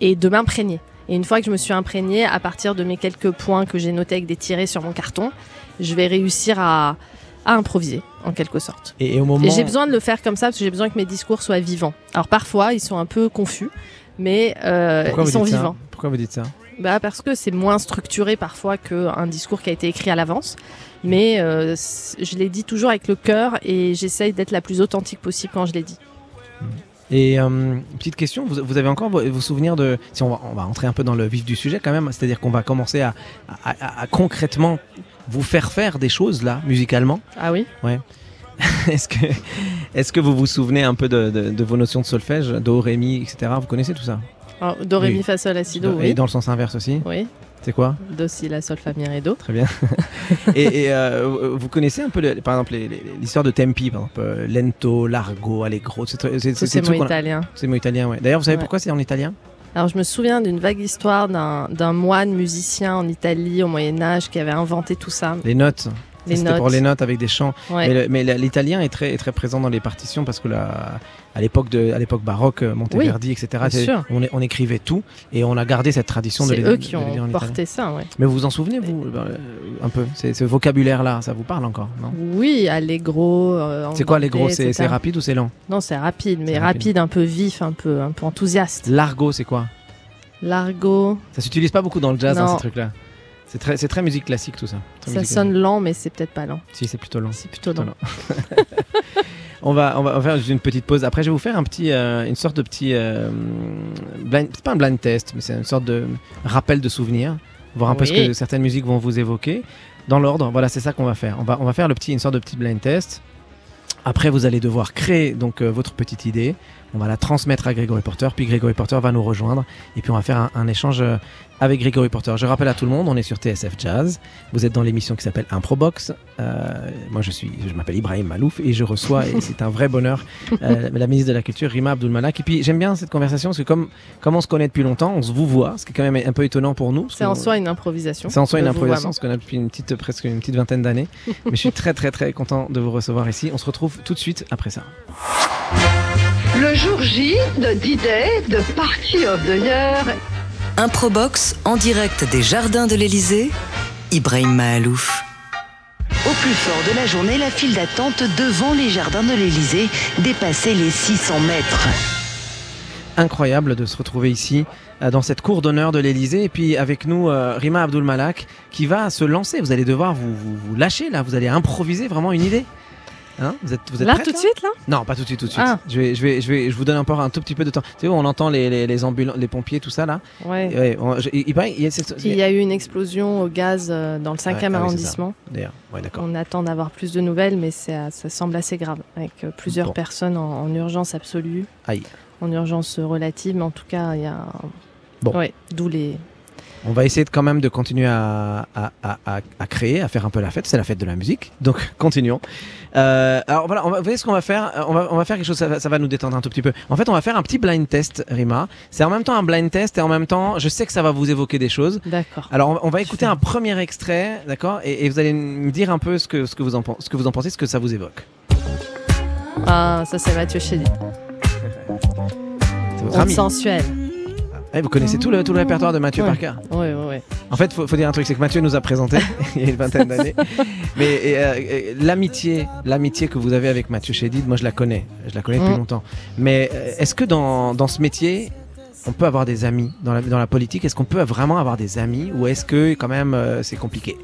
et de m'imprégner. Et une fois que je me suis imprégnée, à partir de mes quelques points que j'ai notés avec des tirés sur mon carton, je vais réussir à, à improviser, en quelque sorte. et, et au moment j'ai besoin de le faire comme ça parce que j'ai besoin que mes discours soient vivants. Alors parfois, ils sont un peu confus, mais euh, ils sont vivants. Pourquoi vous dites ça? Bah parce que c'est moins structuré parfois qu'un discours qui a été écrit à l'avance. Mais euh, je l'ai dit toujours avec le cœur et j'essaye d'être la plus authentique possible quand je l'ai dit. Et euh, petite question, vous, vous avez encore vos, vos souvenirs de... Si on va, on va entrer un peu dans le vif du sujet quand même, c'est-à-dire qu'on va commencer à, à- à- à concrètement vous faire faire des choses là, musicalement? Ah oui Est-ce que, est que vous vous souvenez un peu de, de- de vos notions de solfège, do, ré, mi, etc. Vous connaissez tout ça? Do, ré, mi, fa, sol, la, si, do, Et oui. dans le sens inverse aussi Oui. C'est quoi Do, si, la, sol, fa, mi, ré, do. Très bien. et et, euh, vous connaissez un peu, le- par exemple, l'histoire de tempi, par exemple, euh, lento, largo, allegro. C'est a- italien. C'est mot italien, ouais. D'ailleurs, vous savez Ouais. pourquoi c'est en italien? Alors je me souviens d'une vague histoire d'un moine musicien en Italie au Moyen Âge qui avait inventé tout ça. Les notes. Les C'était pour les notes avec des chants. Ouais. Mais, l'italien est très, présent dans les partitions parce que la, à l'époque de, à l'époque baroque, euh, Monteverdi, etc. On, écrivait tout et on a gardé cette tradition de les, eux qui ont porté ça, ouais. Mais vous vous en souvenez, vous, euh, un peu Ce vocabulaire-là, ça vous parle encore non? Oui, allegro. euh, C'est quoi andante, C'est rapide ou c'est lent? Non, c'est rapide, mais rapide. rapide. un peu vif, un peu, un peu enthousiaste. L'argot, c'est quoi? L'argot, Ça s'utilise pas beaucoup dans le jazz, hein, ces trucs-là. C'est très, c'est très musique classique tout ça. Très ça sonne lent, mais c'est peut-être pas lent. Si, c'est plutôt lent. C'est plutôt Plutôt lent. On va, on va on va faire une petite pause. Après, je vais vous faire un petit, euh, une sorte de petit, euh, blind, c'est pas un blind test, mais c'est une sorte de rappel de souvenirs, voir un peu ce que certaines musiques vont vous évoquer. Dans l'ordre, voilà, c'est ça qu'on va faire. On va, on va faire le petit, une sorte de petit blind test. Après, vous allez devoir créer donc euh, votre petite idée. On va la transmettre à Grégory Porter, puis Grégory Porter va nous rejoindre et puis on va faire un, un échange euh, avec Grégory Porter. Je rappelle à tout le monde, on est sur TSF Jazz. Vous êtes dans l'émission qui s'appelle Improbox. Euh, moi, je suis, je m'appelle Ibrahim Malouf et je reçois, et c'est un vrai bonheur, euh, la ministre de la Culture, Rima Abdulmalak. Et puis, j'aime bien cette conversation parce que comme, comme on se connaît depuis longtemps, on se vous voit, ce qui est quand même un peu étonnant pour nous. C'est en soi une improvisation. c'est en soi une improvisation, parce qu'on a depuis une petite, presque une petite vingtaine d'années. Mais je suis très très très content de vous recevoir ici. On se retrouve tout de suite après ça. Le jour J de D-Day, de Party of the Year, Improbox en direct des jardins de l'Élysée. Ibrahim Mahalouf. Au plus fort de la journée, la file d'attente devant les jardins de l'Élysée dépassait les 600 mètres. Incroyable de se retrouver ici euh, dans cette cour d'honneur de l'Elysée et puis avec nous euh, Rima Abdul Malak qui va se lancer. Vous allez devoir vous, vous, vous lâcher là, vous allez improviser vraiment une idée. Hein vous êtes, vous êtes Là, prête, tout de suite, là Non, pas tout de suite, tout de suite. Ah. Je, vais, je, vais, je, vais, je vous donne encore un tout petit peu de temps. Tu sais, on entend les, les, les, les pompiers, tout ça là. Ouais. Ouais, on- je- il, il paraît- il y a cette- Il y a eu une explosion au gaz euh, dans le 5e ah ça. arrondissement. D'ailleurs, ouais, d'accord. On attend d'avoir plus de nouvelles, mais c'est- ça semble assez grave, avec euh, plusieurs Bon. personnes en, en urgence absolue, Aïe. en urgence relative, mais en tout cas, il y a. Bon. Ouais, d'où les. On va essayer de, quand même de continuer à, à, à, à- à créer, à faire un peu la fête. C'est la fête de la musique. Donc, continuons. Euh, alors voilà, on va, vous voyez ce qu'on va faire? Euh, on va, on va faire quelque chose, ça va, ça va nous détendre un tout petit peu. En fait, on va faire un petit blind test, Rima. C'est en même temps un blind test et en même temps, je sais que ça va vous évoquer des choses. D'accord. Alors, on va, on va écouter un premier extrait, d'accord? Et, et vous allez me dire un peu ce que, ce, que vous en, ce que vous en pensez, ce que ça vous évoque. Ah, ça, c'est Mathieu Chédid. C'est Ouais, vous connaissez tout le, tout le répertoire de Mathieu Ouais. Parker Oui, oui, oui. En fait, faut, faut dire un truc, c'est que Mathieu nous a présenté il y a une vingtaine d'années. Mais euh, l'amitié, l'amitié que vous avez avec Mathieu Chédid, moi je la connais, je la connais depuis Mm. longtemps. Mais euh, est-ce que dans, dans ce métier, on peut avoir des amis dans la, dans la politique? Est-ce qu'on peut vraiment avoir des amis? Ou est-ce que quand même euh, c'est compliqué?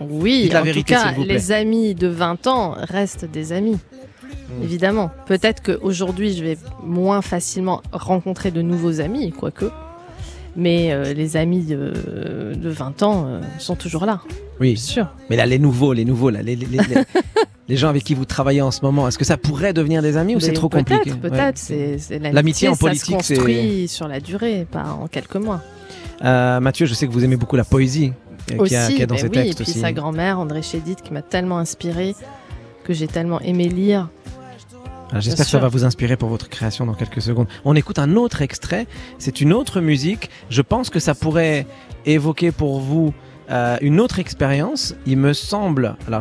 Oui, Dites la en vérité, tout cas, s'il vous plaît. les amis de 20 ans restent des amis. Mm. Évidemment. Peut-être qu'aujourd'hui, je vais moins facilement rencontrer de nouveaux amis, quoique. Mais euh, les amis de, de 20 ans euh, sont toujours là. Oui, sûr. Mais là, les nouveaux, les nouveaux, là, les, les, les- les- gens avec qui vous travaillez en ce moment, est-ce que ça pourrait devenir des amis ou c'est trop peut-être, compliqué Peut-être, Ouais. c'est L'amitié en ça politique, se c'est- construit sur la durée, pas en quelques mois. Euh, Mathieu, je sais que vous aimez beaucoup la poésie qu'il y a, qu'il y a dans ces oui, textes et puis aussi. sa grand-mère, André Chédid, qui m'a tellement inspirée, que j'ai tellement aimé lire. J'espère que ça va vous inspirer pour votre création dans quelques secondes. On écoute un autre extrait. C'est une autre musique. Je pense que ça pourrait évoquer pour vous euh, une autre expérience. Il me semble. Alors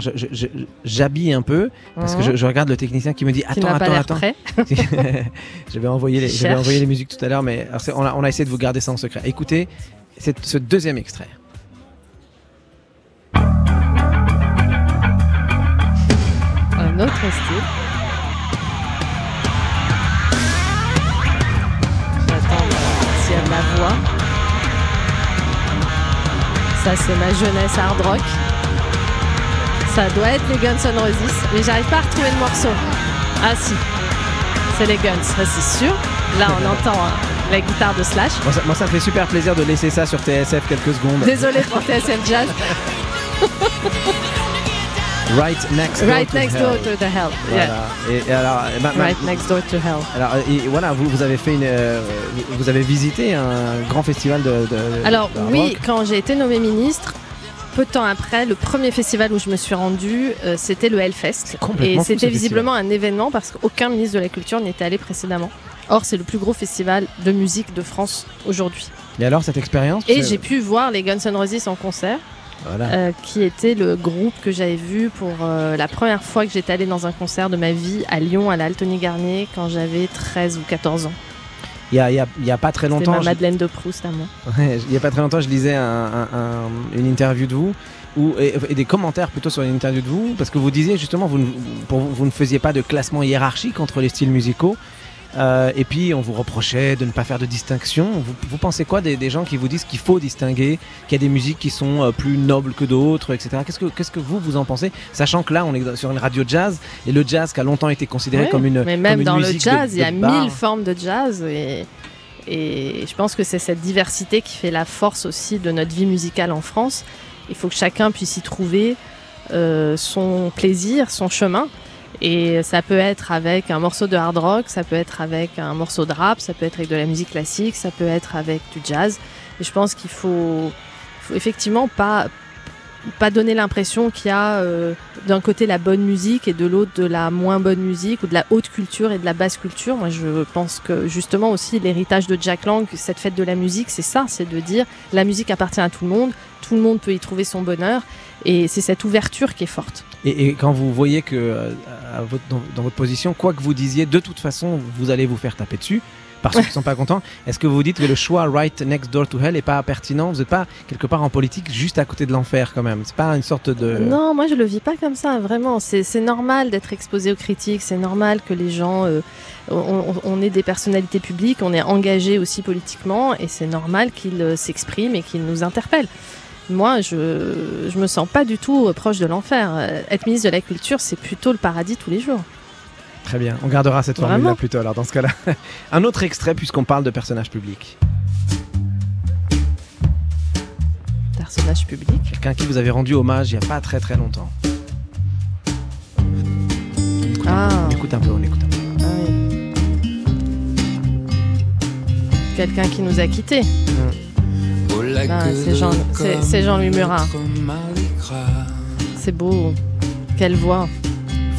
j'habille un peu parce que Mhm. je, je regarde le technicien qui me dit attends attends attends. J'avais envoyé les j'avais envoyé les musiques tout à l'heure, mais alors, on a, on a essayé de vous garder ça en secret. Écoutez ce deuxième extrait. Un autre style. La voix. Ça, c'est ma jeunesse hard rock. Ça doit être les Guns N' Roses, mais j'arrive pas à retrouver le morceau. Ah si, c'est les Guns, ça c'est sûr. Là, on entend hein, la guitare de Slash. Moi ça, moi, ça me fait super plaisir de laisser ça sur TSF quelques secondes. Désolé pour TSF Jazz. Right next door Right to next hell. door to the hell. Voilà. Yeah. Et, et alors, Right next door to hell. Alors et voilà, vous, vous avez fait une, euh, vous avez visité un grand festival de. de- Alors de oui, rock. quand j'ai été nommée ministre, peu de temps après, le premier festival où je me suis rendue, euh, c'était le Hellfest. Et c'était visiblement un événement parce qu'aucun ministre de la Culture n'y était allé précédemment. Or, c'est le plus gros festival de musique de France aujourd'hui. Et alors cette expérience Et j'ai pu voir les Guns N' Roses en concert, Voilà. euh, qui était le groupe que j'avais vu pour euh, la première fois que j'étais allée dans un concert de ma vie à Lyon, à la Altony Garnier, quand j'avais 13 ou 14 ans. Il y a, y a- il y a pas très longtemps. ma je- Madeleine de Proust à moi. Ouais, il y a pas très longtemps, je lisais un- un- un- une interview de vous. Ou, et, et des commentaires plutôt sur une interview de vous, parce que vous disiez justement, vous ne, pour vous ne faisiez pas de classement hiérarchique entre les styles musicaux, Euh, et puis on vous reprochait de ne pas faire de distinction. Vous, vous pensez quoi des, des gens qui vous disent qu'il faut distinguer, qu'il y a des musiques qui sont euh, plus nobles que d'autres, etc. Qu'est-ce que, qu'est-ce que vous, vous en pensez? Sachant que là, on est sur une radio jazz, et le jazz qui a longtemps été considéré comme une Mais comme même une dans le musique jazz, il y a bar. mille formes de jazz et, et je pense que c'est cette diversité qui fait la force aussi de notre vie musicale en France. Il faut que chacun puisse y trouver euh, son plaisir, son chemin. Et ça peut être avec un morceau de hard rock, ça peut être avec un morceau de rap, ça peut être avec de la musique classique, ça peut être avec du jazz. Et je pense qu'il faut, faut effectivement pas pas donner l'impression qu'il y a euh, d'un côté la bonne musique et de l'autre de la moins bonne musique ou de la haute culture et de la basse culture. Moi, je pense que justement aussi l'héritage de Jack Lang, cette fête de la musique, c'est ça, c'est de dire la musique appartient à tout le monde, tout le monde peut y trouver son bonheur et c'est cette ouverture qui est forte. Et, et quand vous voyez que euh, à votre- dans, dans votre position, quoi que vous disiez, de toute façon, vous allez vous faire taper dessus par ceux qui sont pas contents. Est-ce que vous dites que le choix right next door to hell est pas pertinent? Vous n'êtes pas quelque part en politique juste à côté de l'enfer quand même. C'est pas une sorte de Non, moi je le vis pas comme ça, vraiment. C'est normal d'être exposé aux critiques, c'est normal que les gens. euh, on, on- on est des personnalités publiques, on est engagé aussi politiquement, et c'est normal qu'ils euh, s'expriment et qu'ils nous interpellent. Moi, je, je me sens pas du tout euh, proche de l'enfer. Euh, Être ministre de la Culture, c'est plutôt le paradis tous les jours. Très bien, on gardera cette formule-là plutôt alors dans ce cas-là. Un autre extrait puisqu'on parle de personnages publics. Personnage public. Quelqu'un qui vous avez rendu hommage il n'y a pas très très longtemps. Ah, On écoute un peu, on écoute un peu. ah oui. Quelqu'un qui nous a quittés. Ah, c'est Jean- c'est- c'est Jean-Louis Murat. C'est beau. Quelle voix.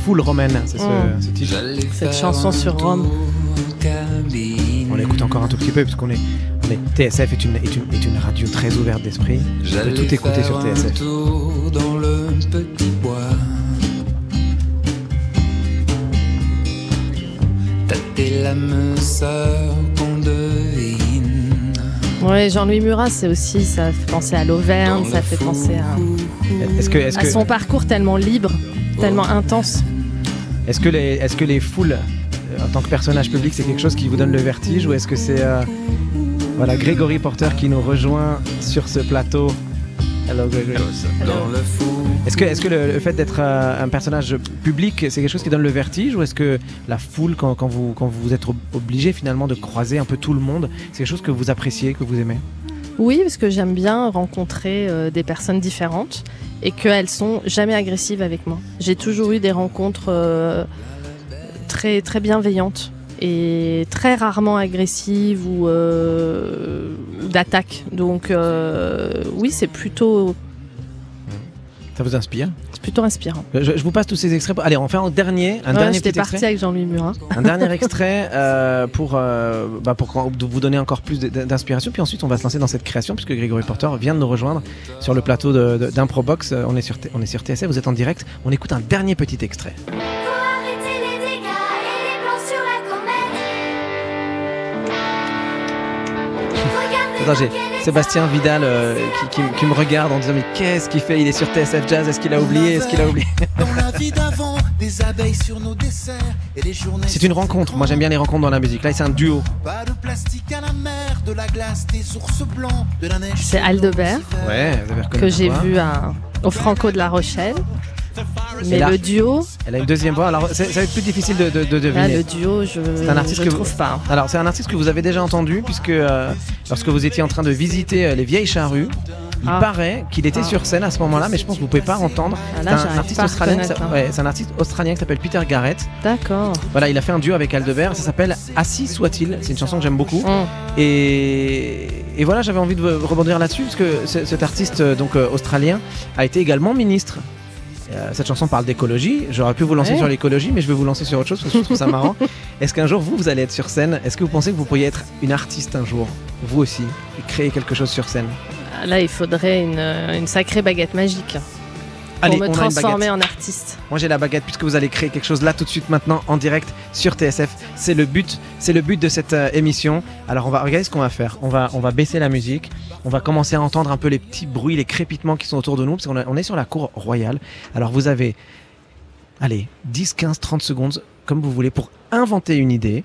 Full romaine, c'est ce, Mm. ce titre. Cette chanson sur Rome. On l'écoute encore un tout petit peu puisqu'on est, on est TSF est une, est une, est une radio très ouverte d'esprit. On peut tout écouter sur TSF. dans le petit bois. Tâter l'âme sœur Ouais, Jean-Louis Murat, c'est aussi, ça fait penser à l'Auvergne, ça fait penser à, Est-ce que, est-ce à que, son parcours tellement libre, tellement intense. est-ce que les, est-ce que les foules euh, en tant que personnage public, c'est quelque chose qui vous donne le vertige ou est-ce que c'est euh, voilà Grégory Porter qui nous rejoint sur ce plateau Hello Grégory. Dans le fou. Est-ce que, est-ce que le, le fait d'être un personnage public, c'est quelque chose qui donne le vertige ou est-ce que la foule, quand, quand vous, quand vous êtes ob- obligé finalement de croiser un peu tout le monde, c'est quelque chose que vous appréciez, que vous aimez? Oui, parce que j'aime bien rencontrer euh, des personnes différentes et qu'elles sont jamais agressives avec moi. J'ai toujours eu des rencontres euh, très, très bienveillantes et très rarement agressives ou euh, d'attaques. Donc euh, oui, c'est plutôt, Ça vous inspire c'est plutôt inspirant. je, je vous passe tous ces extraits. Allez, on fait un dernier, un Ouais, dernier J'étais extrait. avec Jean-Louis Murat. Un dernier extrait euh, pour, euh, bah, pour vous donner encore plus d'inspiration. Puis ensuite, on va se lancer dans cette création puisque Grégory Porter vient de nous rejoindre sur le plateau d'Improbox. On, est sur on est sur TSF, vous êtes en direct. On écoute un dernier petit extrait. J'ai Sébastien Vidal euh, qui, qui- qui me regarde en disant Mais qu'est-ce qu'il fait? Il est sur TSF Jazz. Est-ce qu'il a oublié? Est-ce qu'il a oublié? Dans la vie d'avant, des abeilles sur nos desserts et les journées. C'est une rencontre. Moi, j'aime bien les rencontres dans la musique. Là, c'est un duo. Pas de plastique à la mer, de la glace, des ours blancs, de la neige. C'est Aldebert Ouais, vous avez reconnu que j'ai vu à- au Franco de la Rochelle. Mais le duo, Elle a une deuxième voix. Alors, ça va être plus difficile de, de, de là, deviner. le duo, je je que vous- trouve pas. Alors, c'est un artiste que vous avez déjà entendu, puisque euh, lorsque vous étiez en train de visiter euh, les vieilles charrues, il Ah. paraît qu'il était Ah. sur scène à ce moment-là, mais je pense que vous pouvez pas entendre. Ah, c'est un artiste australien. hein. ouais, c'est un artiste australien qui s'appelle Peter Garrett. D'accord. Voilà, il a fait un duo avec Aldebert. Ça s'appelle Assis soit-il. C'est une chanson que j'aime beaucoup. Mm. Et, et voilà, j'avais envie de rebondir là-dessus, parce que ce- cet artiste euh, donc euh, australien a été également ministre. Euh, cette chanson parle d'écologie. J'aurais pu vous lancer Ouais. sur l'écologie, mais je vais vous lancer sur autre chose parce que je trouve ça marrant. Est-ce qu'un jour vous, vous allez être sur scène? Est-ce que vous pensez que vous pourriez être une artiste un jour, vous aussi, et créer quelque chose sur scène? Là, il faudrait une, une sacrée baguette magique Allez, pour me on transformer en artiste. Moi j'ai la baguette puisque vous allez créer quelque chose là tout de suite maintenant en direct sur TSF. C'est le but, c'est le but de cette euh, émission. Alors on va regarder ce qu'on va faire. On va on va baisser la musique. On va commencer à entendre un peu les petits bruits, les crépitements qui sont autour de nous parce qu'on a- on est sur la cour royale. Alors vous avez allez 10 15 30 secondes comme vous voulez pour inventer une idée.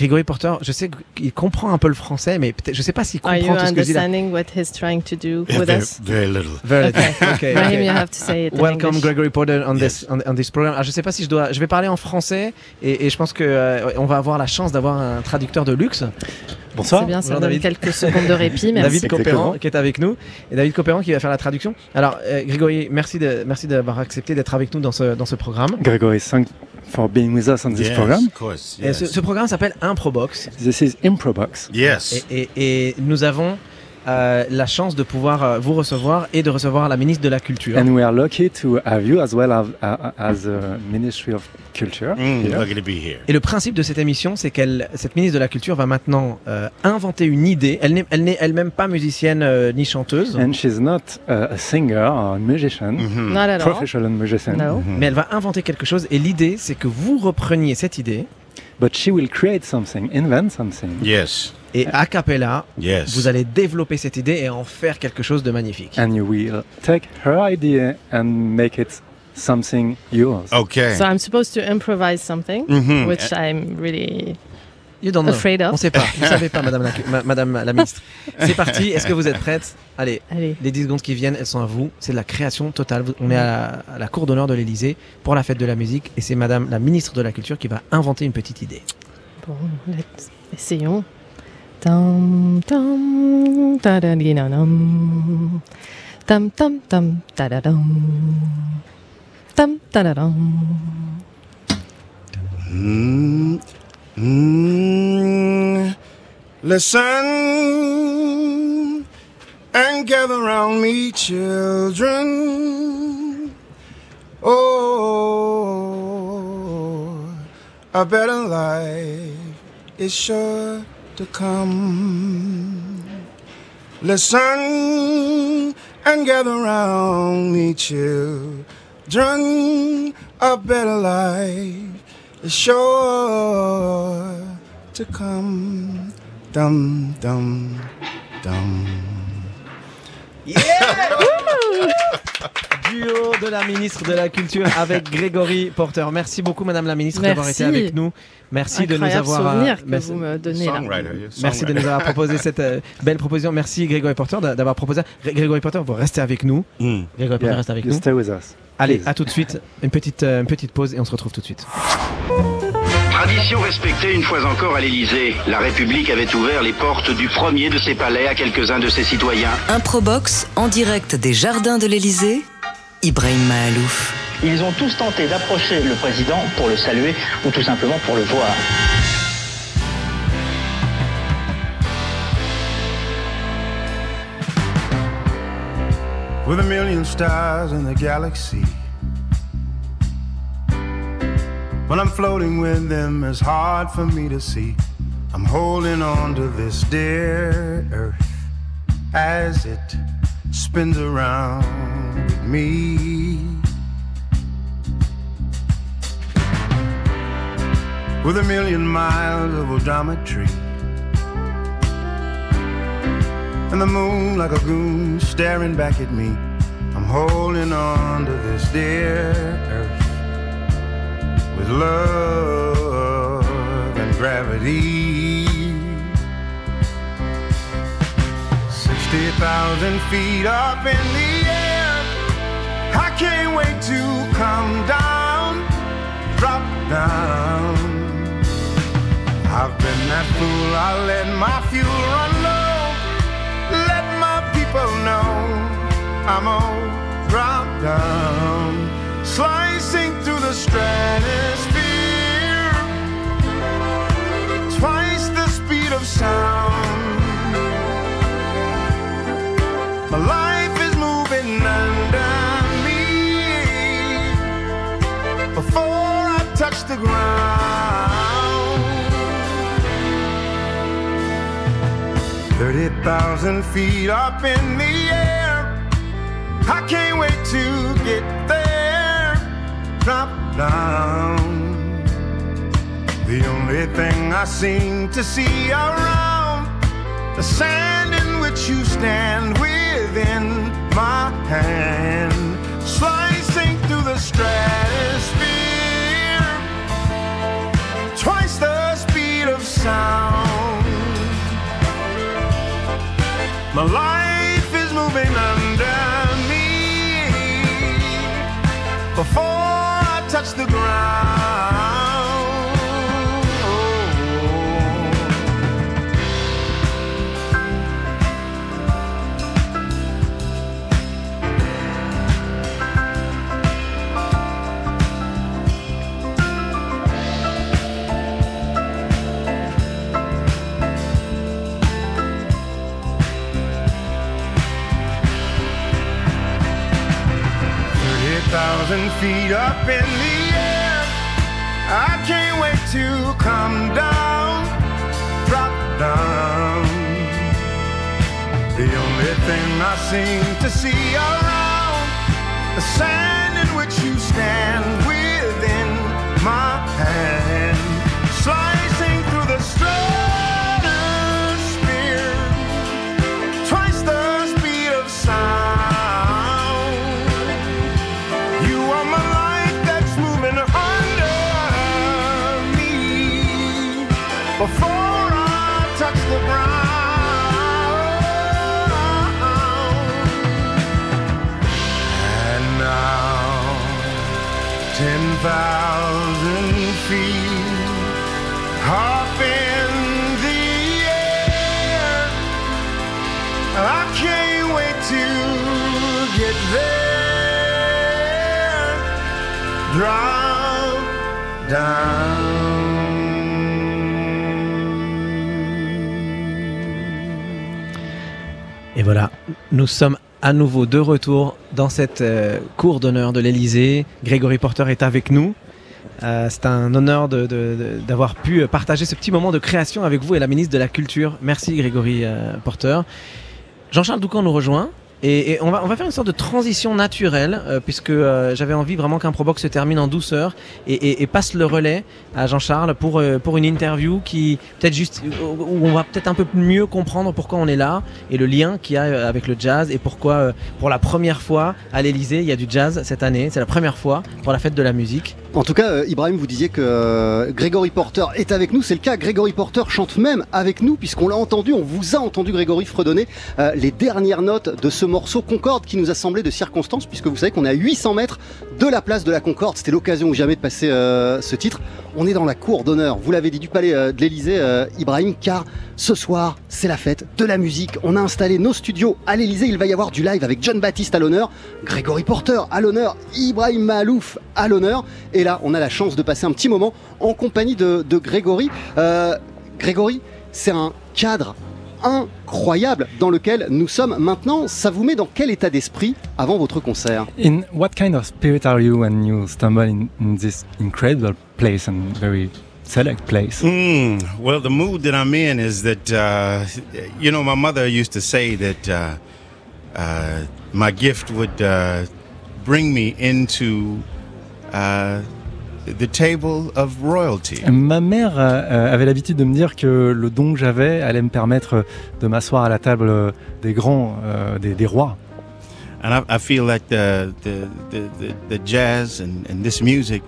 Grégory Porter, je sais qu'il comprend un peu le français, mais je sais pas s'il Are you comprend tout ce que je dis là. understanding what he's trying to do Yeah, with very, us? very little. Very little. Okay, Raheem, okay. you have to say it in Welcome English. Gregory Porter on this on, on this program. Alors, je sais pas si je dois, je vais parler en français et, et je pense que euh, on va avoir la chance d'avoir un traducteur de luxe. Bonsoir. C'est bien, ça Bonjour, donne David. quelques secondes de répit. Merci. David Copéran qui est avec nous et David Copéran qui va faire la traduction. Alors euh, Grégory, merci de merci d'avoir accepté d'être avec nous dans ce dans ce programme. Grégory, 5 for being with us on this Yes, program. of course, Et ce, ce programme s'appelle Improbox. This is Improbox. Yes. Et, et- et nous avons euh, la chance de pouvoir euh, vous recevoir et de recevoir la ministre de la Culture. And we are lucky to have you as well as, uh, as a Ministry of Culture. Mm, to be here. Et le principe de cette émission, c'est qu'elle, cette ministre de la Culture va maintenant euh, inventer une idée. Elle n'est, elle n'est elle-même pas musicienne euh, ni chanteuse. And she's not uh, a singer or a musician, Mm-hmm. Not at all. professional musician. No. Mais elle va inventer quelque chose et l'idée, c'est que vous repreniez cette idée But she will create something, invent something. Yes. et a cappella, Yes. vous allez développer cette idée et en faire quelque chose de magnifique. And you will take her idea and make it something yours. Okay. So I'm supposed to improvise something, Mhm. which I'm really You don't know. afraid of. On sait pas. Vous savez pas, madame la, ma- madame la ministre. C'est parti. Est-ce que vous êtes prête? Allez, Allez. les 10 secondes qui viennent, elles sont à vous. C'est de la création totale. On est à la, à la cour d'honneur de l'Elysée pour la fête de la musique et c'est madame la ministre de la Culture qui va inventer une petite idée. Bon, let's- essayons. Tam, tam, tadadinanam. Tam, tam, tam, tadadam. Tam, tadadam. Mm, mm, listen and gather round me, children. Oh, a better life is sure to come. Listen and gather round me, children. A better life is sure to come. Dum dum dum. Duo de la ministre de la Culture avec Grégory Porter. Merci beaucoup, madame la ministre, d'avoir été avec nous. Merci de nous avoir. euh, souvenir que merci- vous me donnez là. Songwriter. you're a Merci de nous avoir proposé cette euh, belle proposition. Merci Grégory Porter d'a- d'avoir proposé. Gré- Grégory Porter, vous restez avec nous. Mm. Grégory Porter Yeah, reste avec you nous. stay with us. Allez, à tout de suite. Une petite, euh, une petite pause et on se retrouve tout de suite. Tradition respectée une fois encore à l'Élysée. La République avait ouvert les portes du premier de ses palais à quelques-uns de ses citoyens. Improbox en direct des jardins de l'Élysée. Ibrahim Mahalouf. Ils ont tous tenté d'approcher le président pour le saluer ou tout simplement pour le voir. With a million stars in the galaxy. When I'm floating with them, it's hard for me to see. I'm holding on to this dear earth as it spins around with me. With a million miles of odometry. And the moon like a goon staring back at me. I'm holding on to this dear earth with love and gravity. 60,000 feet up in the air. I can't wait to come down, drop down. I've been that fool, I let my fuel run low. All drop down, slicing through the stratosphere. Twice the speed of sound. My life is moving under me before I touch the ground. 30,000 feet up in the air. I can't wait to get there. Drop down. The only thing I seem to see around the sand in which you stand within my hand, slicing through the stratosphere. Twice the speed of sound. My life before I touch the ground. In the air. I can't wait to come down, drop down. The only thing I seem to see around the sand in which you stand within my hand, thousand feet up in the air. I can't wait to get there. Drop Et voilà, nous sommes à nouveau de retour dans cette euh, cour d'honneur de l'Elysée. Grégory Porter est avec nous. Euh, c'est un honneur d'avoir pu partager ce petit moment de création avec vous et la ministre de la Culture. Merci Grégory euh, Porter. Jean-Charles Doucan nous rejoint. Et, on, va, faire une sorte de transition naturelle, euh, puisque euh, j'avais envie vraiment qu'un Probox se termine en douceur et, passe le relais à Jean-Charles pour, euh, pour une interview qui, juste, où on va peut-être un peu mieux comprendre pourquoi on est là et le lien qu'il y a avec le jazz et pourquoi, pour la première fois à l'Elysée, il y a du jazz cette année. C'est la première fois pour la fête de la musique. En tout cas, Ibrahim, vous disiez que Grégory Porter est avec nous. C'est le cas. Grégory Porter chante même avec nous, puisqu'on l'a entendu, on vous a entendu, Grégory, fredonner les dernières notes de ce morceau Concorde qui nous a semblé de circonstance, puisque vous savez qu'on est à 800 mètres de la place de la Concorde. C'était l'occasion ou jamais de passer euh, ce titre. On est dans la cour d'honneur, vous l'avez dit, du palais euh, de l'Elysée, euh, Ibrahim, car ce soir, c'est la fête de la musique. On a installé nos studios à l'Elysée. Il va y avoir du live avec John Baptiste à l'honneur, Grégory Porter à l'honneur, Ibrahim Malouf à l'honneur. Et là, on a la chance de passer un petit moment en compagnie de, de Grégory. Grégory, c'est un cadre incroyable dans lequel nous sommes maintenant. Ça vous met dans quel état d'esprit avant votre concert? In what kind of spirit are you when you stumble in, in this incredible place and very select place? Mm, well, the mood that I'm in is that, uh, you know, my mother used to say that uh, uh, my gift would uh, bring me into uh, the table of royalty. Ma mère euh, avait l'habitude de me dire que le don que j'avais allait me permettre de m'asseoir à la table euh, des grands, euh, des, des rois. And I, I feel like the, the, the, the, the jazz and, and this music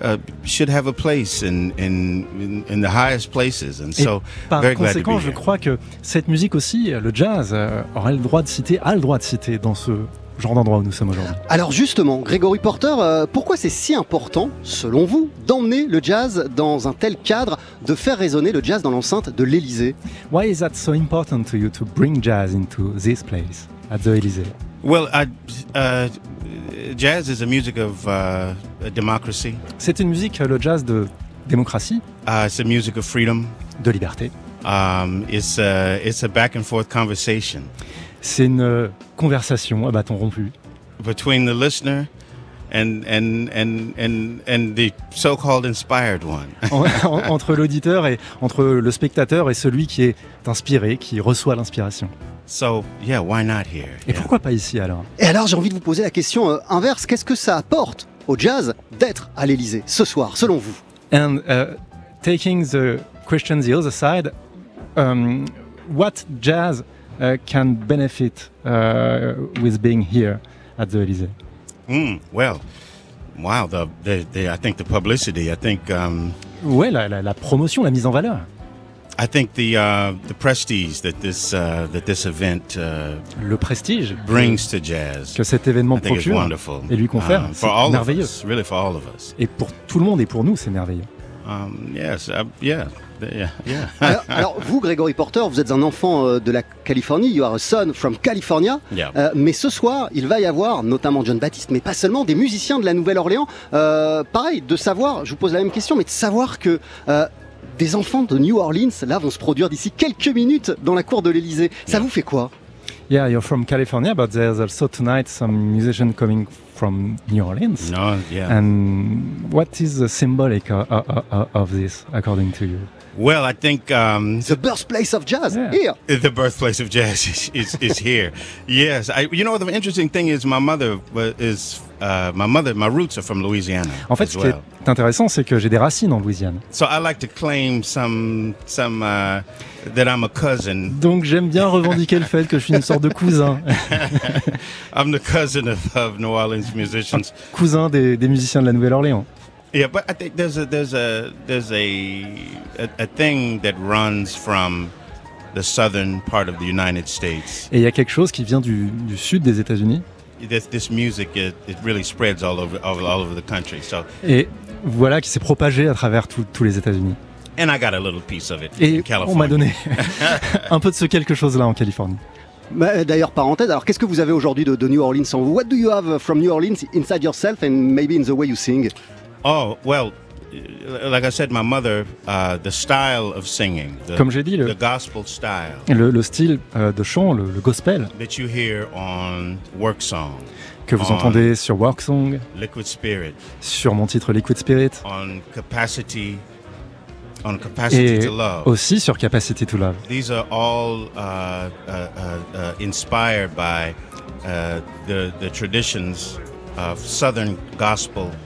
uh, should have a place in, in, in, in the highest places. And Et so, par very glad to be conséquent, je here. crois que cette musique aussi, le jazz, euh, aurait le droit de citer, a le droit de citer dans ce genre d'endroit où nous sommes aujourd'hui. Alors justement, Grégory Porter, euh, pourquoi c'est si important, selon vous, d'emmener le jazz dans un tel cadre, de faire résonner le jazz dans l'enceinte de l'Elysée Why is that so important to you to bring jazz into this place at the Elysée? Well, I, uh, jazz is a music of uh, democracy. C'est une musique, le jazz de démocratie, Uh, it's a music of freedom. de liberté. Um, it's a, it's a back and forth conversation C'est une euh, conversation à bâton rompu between the listener and and and and and the so-called inspired one. en- en- entre l'auditeur et entre le spectateur et celui qui est inspiré, qui reçoit l'inspiration. so yeah, why not here? Et pourquoi pas ici alors? Et alors j'ai envie de vous poser la question euh, inverse, qu'est-ce que ça apporte au jazz d'être à l'Elysée ce soir, selon vous? And uh, taking the question the other side, um, what jazz can benefit uh, with being here at the Elysée? Mm, well, wow. The, the the I think the publicity. I think um, Ouais, la, la- la promotion, la mise en valeur. I think the uh, the prestige that this uh, that this event uh, Le prestige brings to jazz. que cet événement procure wonderful. et lui confère, Um, c'est for all of merveilleux. us, really for all of us. Et pour tout le monde et pour nous, c'est merveilleux. Um, yes, uh, yeah, yeah, yeah. alors, alors, vous, Grégory Porter, vous êtes un enfant euh, de la Californie, you are a son from California. Yeah. Euh, mais ce soir, il va y avoir notamment John Baptiste, mais pas seulement, des musiciens de la Nouvelle-Orléans. Euh, pareil, de savoir, je vous pose la même question, mais de savoir que des enfants de New Orleans, là, vont se produire d'ici quelques minutes dans la cour de l'Elysée. Ça vous fait quoi? Yeah, you're from California, but there's also tonight some musician coming from New Orleans. No, yeah. And what is the symbolic of, of, of this, according to you? Well, I think um, the birthplace of jazz here. The birthplace of jazz is, is, is here. Yes, I, you know the interesting thing is my mother is uh, my mother. My roots are from Louisiana. En fait, as ce qui well. est intéressant, c'est que j'ai des racines en Louisiane. So I like to claim some some uh, that I'm a cousin. Donc j'aime bien revendiquer le fait que je suis une sorte de cousin, I'm the cousin of, of New Orleans musicians. cousin des, des musiciens de la Nouvelle-Orléans. Yeah, but I think there's a there's a there's a, a a thing that runs from the southern part of the United States. Et il y a quelque chose qui vient du, du sud des États-Unis. This this music it, it really spreads all over all, all over the country. So Et voilà qui s'est propagé à travers tout- tous les États-Unis. and I got a little piece of it Et in California. on m'a donné un peu de ce quelque chose-là en Californie. Bah, D'ailleurs, parenthèse, alors qu'est-ce que vous avez aujourd'hui de, de New Orleans? En vous What do you have from New Orleans inside yourself and maybe in the way you sing? Oh well, like I said, my mother, uh, the style of singing, the, Comme j'ai dit, le- the gospel style Le, le style euh, de chant, le, le gospel, that you hear on work song, que vous on entendez sur Work Song, Liquid Spirit, sur mon titre Liquid Spirit, on capacity, on capacity et to love. aussi sur Capacity to Love. These are all uh, uh, uh, uh, inspired by uh, the the traditions.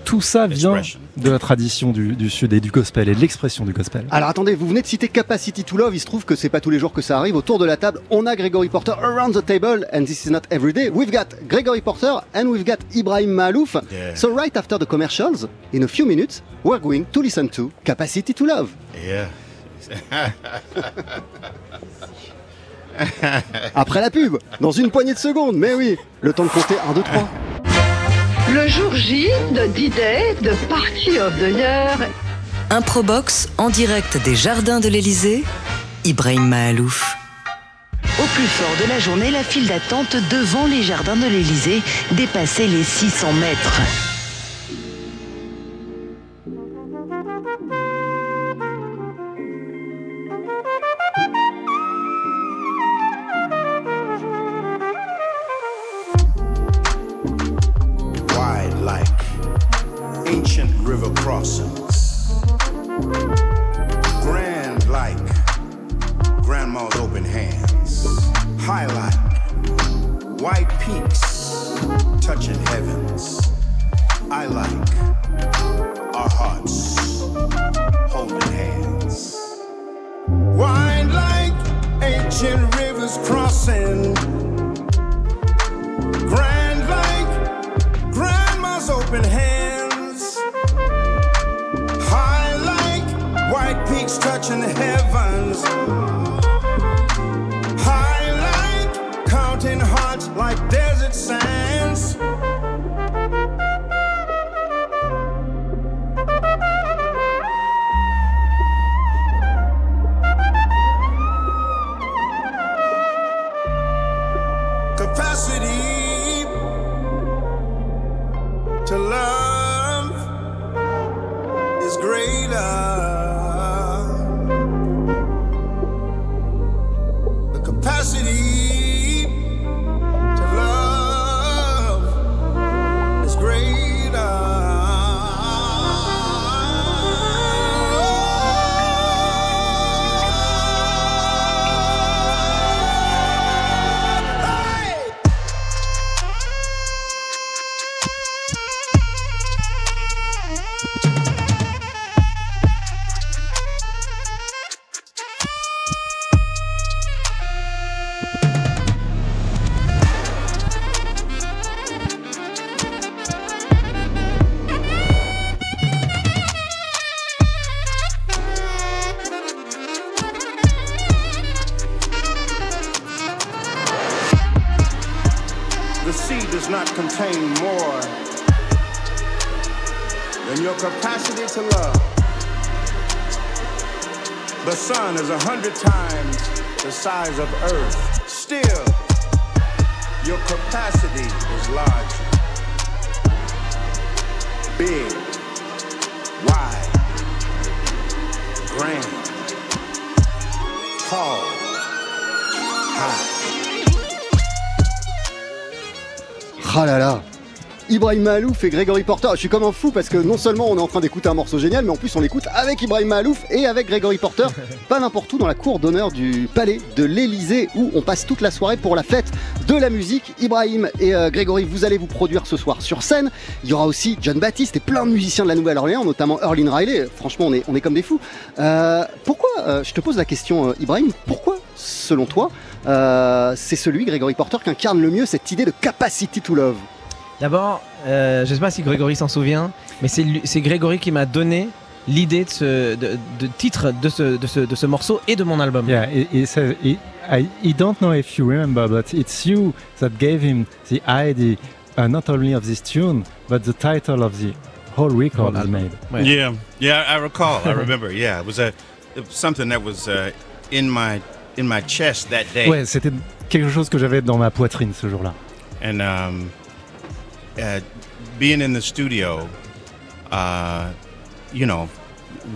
Tout ça vient de la tradition du, du sud et du gospel et de l'expression du gospel. Alors attendez, vous venez de citer Capacity to Love, il se trouve que c'est pas tous les jours que ça arrive. Autour de la table, on a Gregory Porter around the table, and this is not every day. We've got Gregory Porter and we've got Ibrahim Malouf. Yeah. So right after the commercials, in a few minutes, we're going to listen to Capacity to Love. Yeah. Après la pub, dans une poignée de secondes, mais oui, le temps de compter 1, 2, 3. Le jour J de D-Day, de Party of the Year. Improbox en direct des Jardins de l'Élysée, Ibrahim Mahalouf. Au plus fort de la journée, la file d'attente devant les jardins de l'Élysée dépassait les 600 mètres. river crossing Ah là là Ibrahim Malouf et Grégory Porter. Je suis comme un fou parce que non seulement on est en train d'écouter un morceau génial, mais en plus on l'écoute avec Ibrahim Malouf et avec Grégory Porter. Pas n'importe où dans la cour d'honneur du palais de l'Elysée où on passe toute la soirée pour la fête de la musique. Ibrahim et euh, Grégory, vous allez vous produire ce soir sur scène. Il y aura aussi John Baptiste et plein de musiciens de la Nouvelle-Orléans, notamment Erlin Riley. Franchement, on est, on est comme des fous. Euh, pourquoi, euh, je te pose la question, Ibrahim, pourquoi, selon toi, euh, c'est celui, Grégory Porter, qui incarne le mieux cette idée de capacity to love D'abord, euh, je sais pas si Grégory s'en souvient, mais c'est lui- c'est Grégory qui m'a donné l'idée de, ce, de, de titre de ce, de, ce, de ce morceau et de mon album. Yeah, he, he says he, I, he don't know if you remember, but it's you that gave him the idea uh, not only of this tune, but the title of the whole record he made. Yeah, yeah, I recall. I remember. Yeah, it was a it was something that was uh, in my in my chest that day. Ouais, c'était quelque chose que j'avais dans ma poitrine ce jour-là. and um, uh, being in the studio, uh, you know,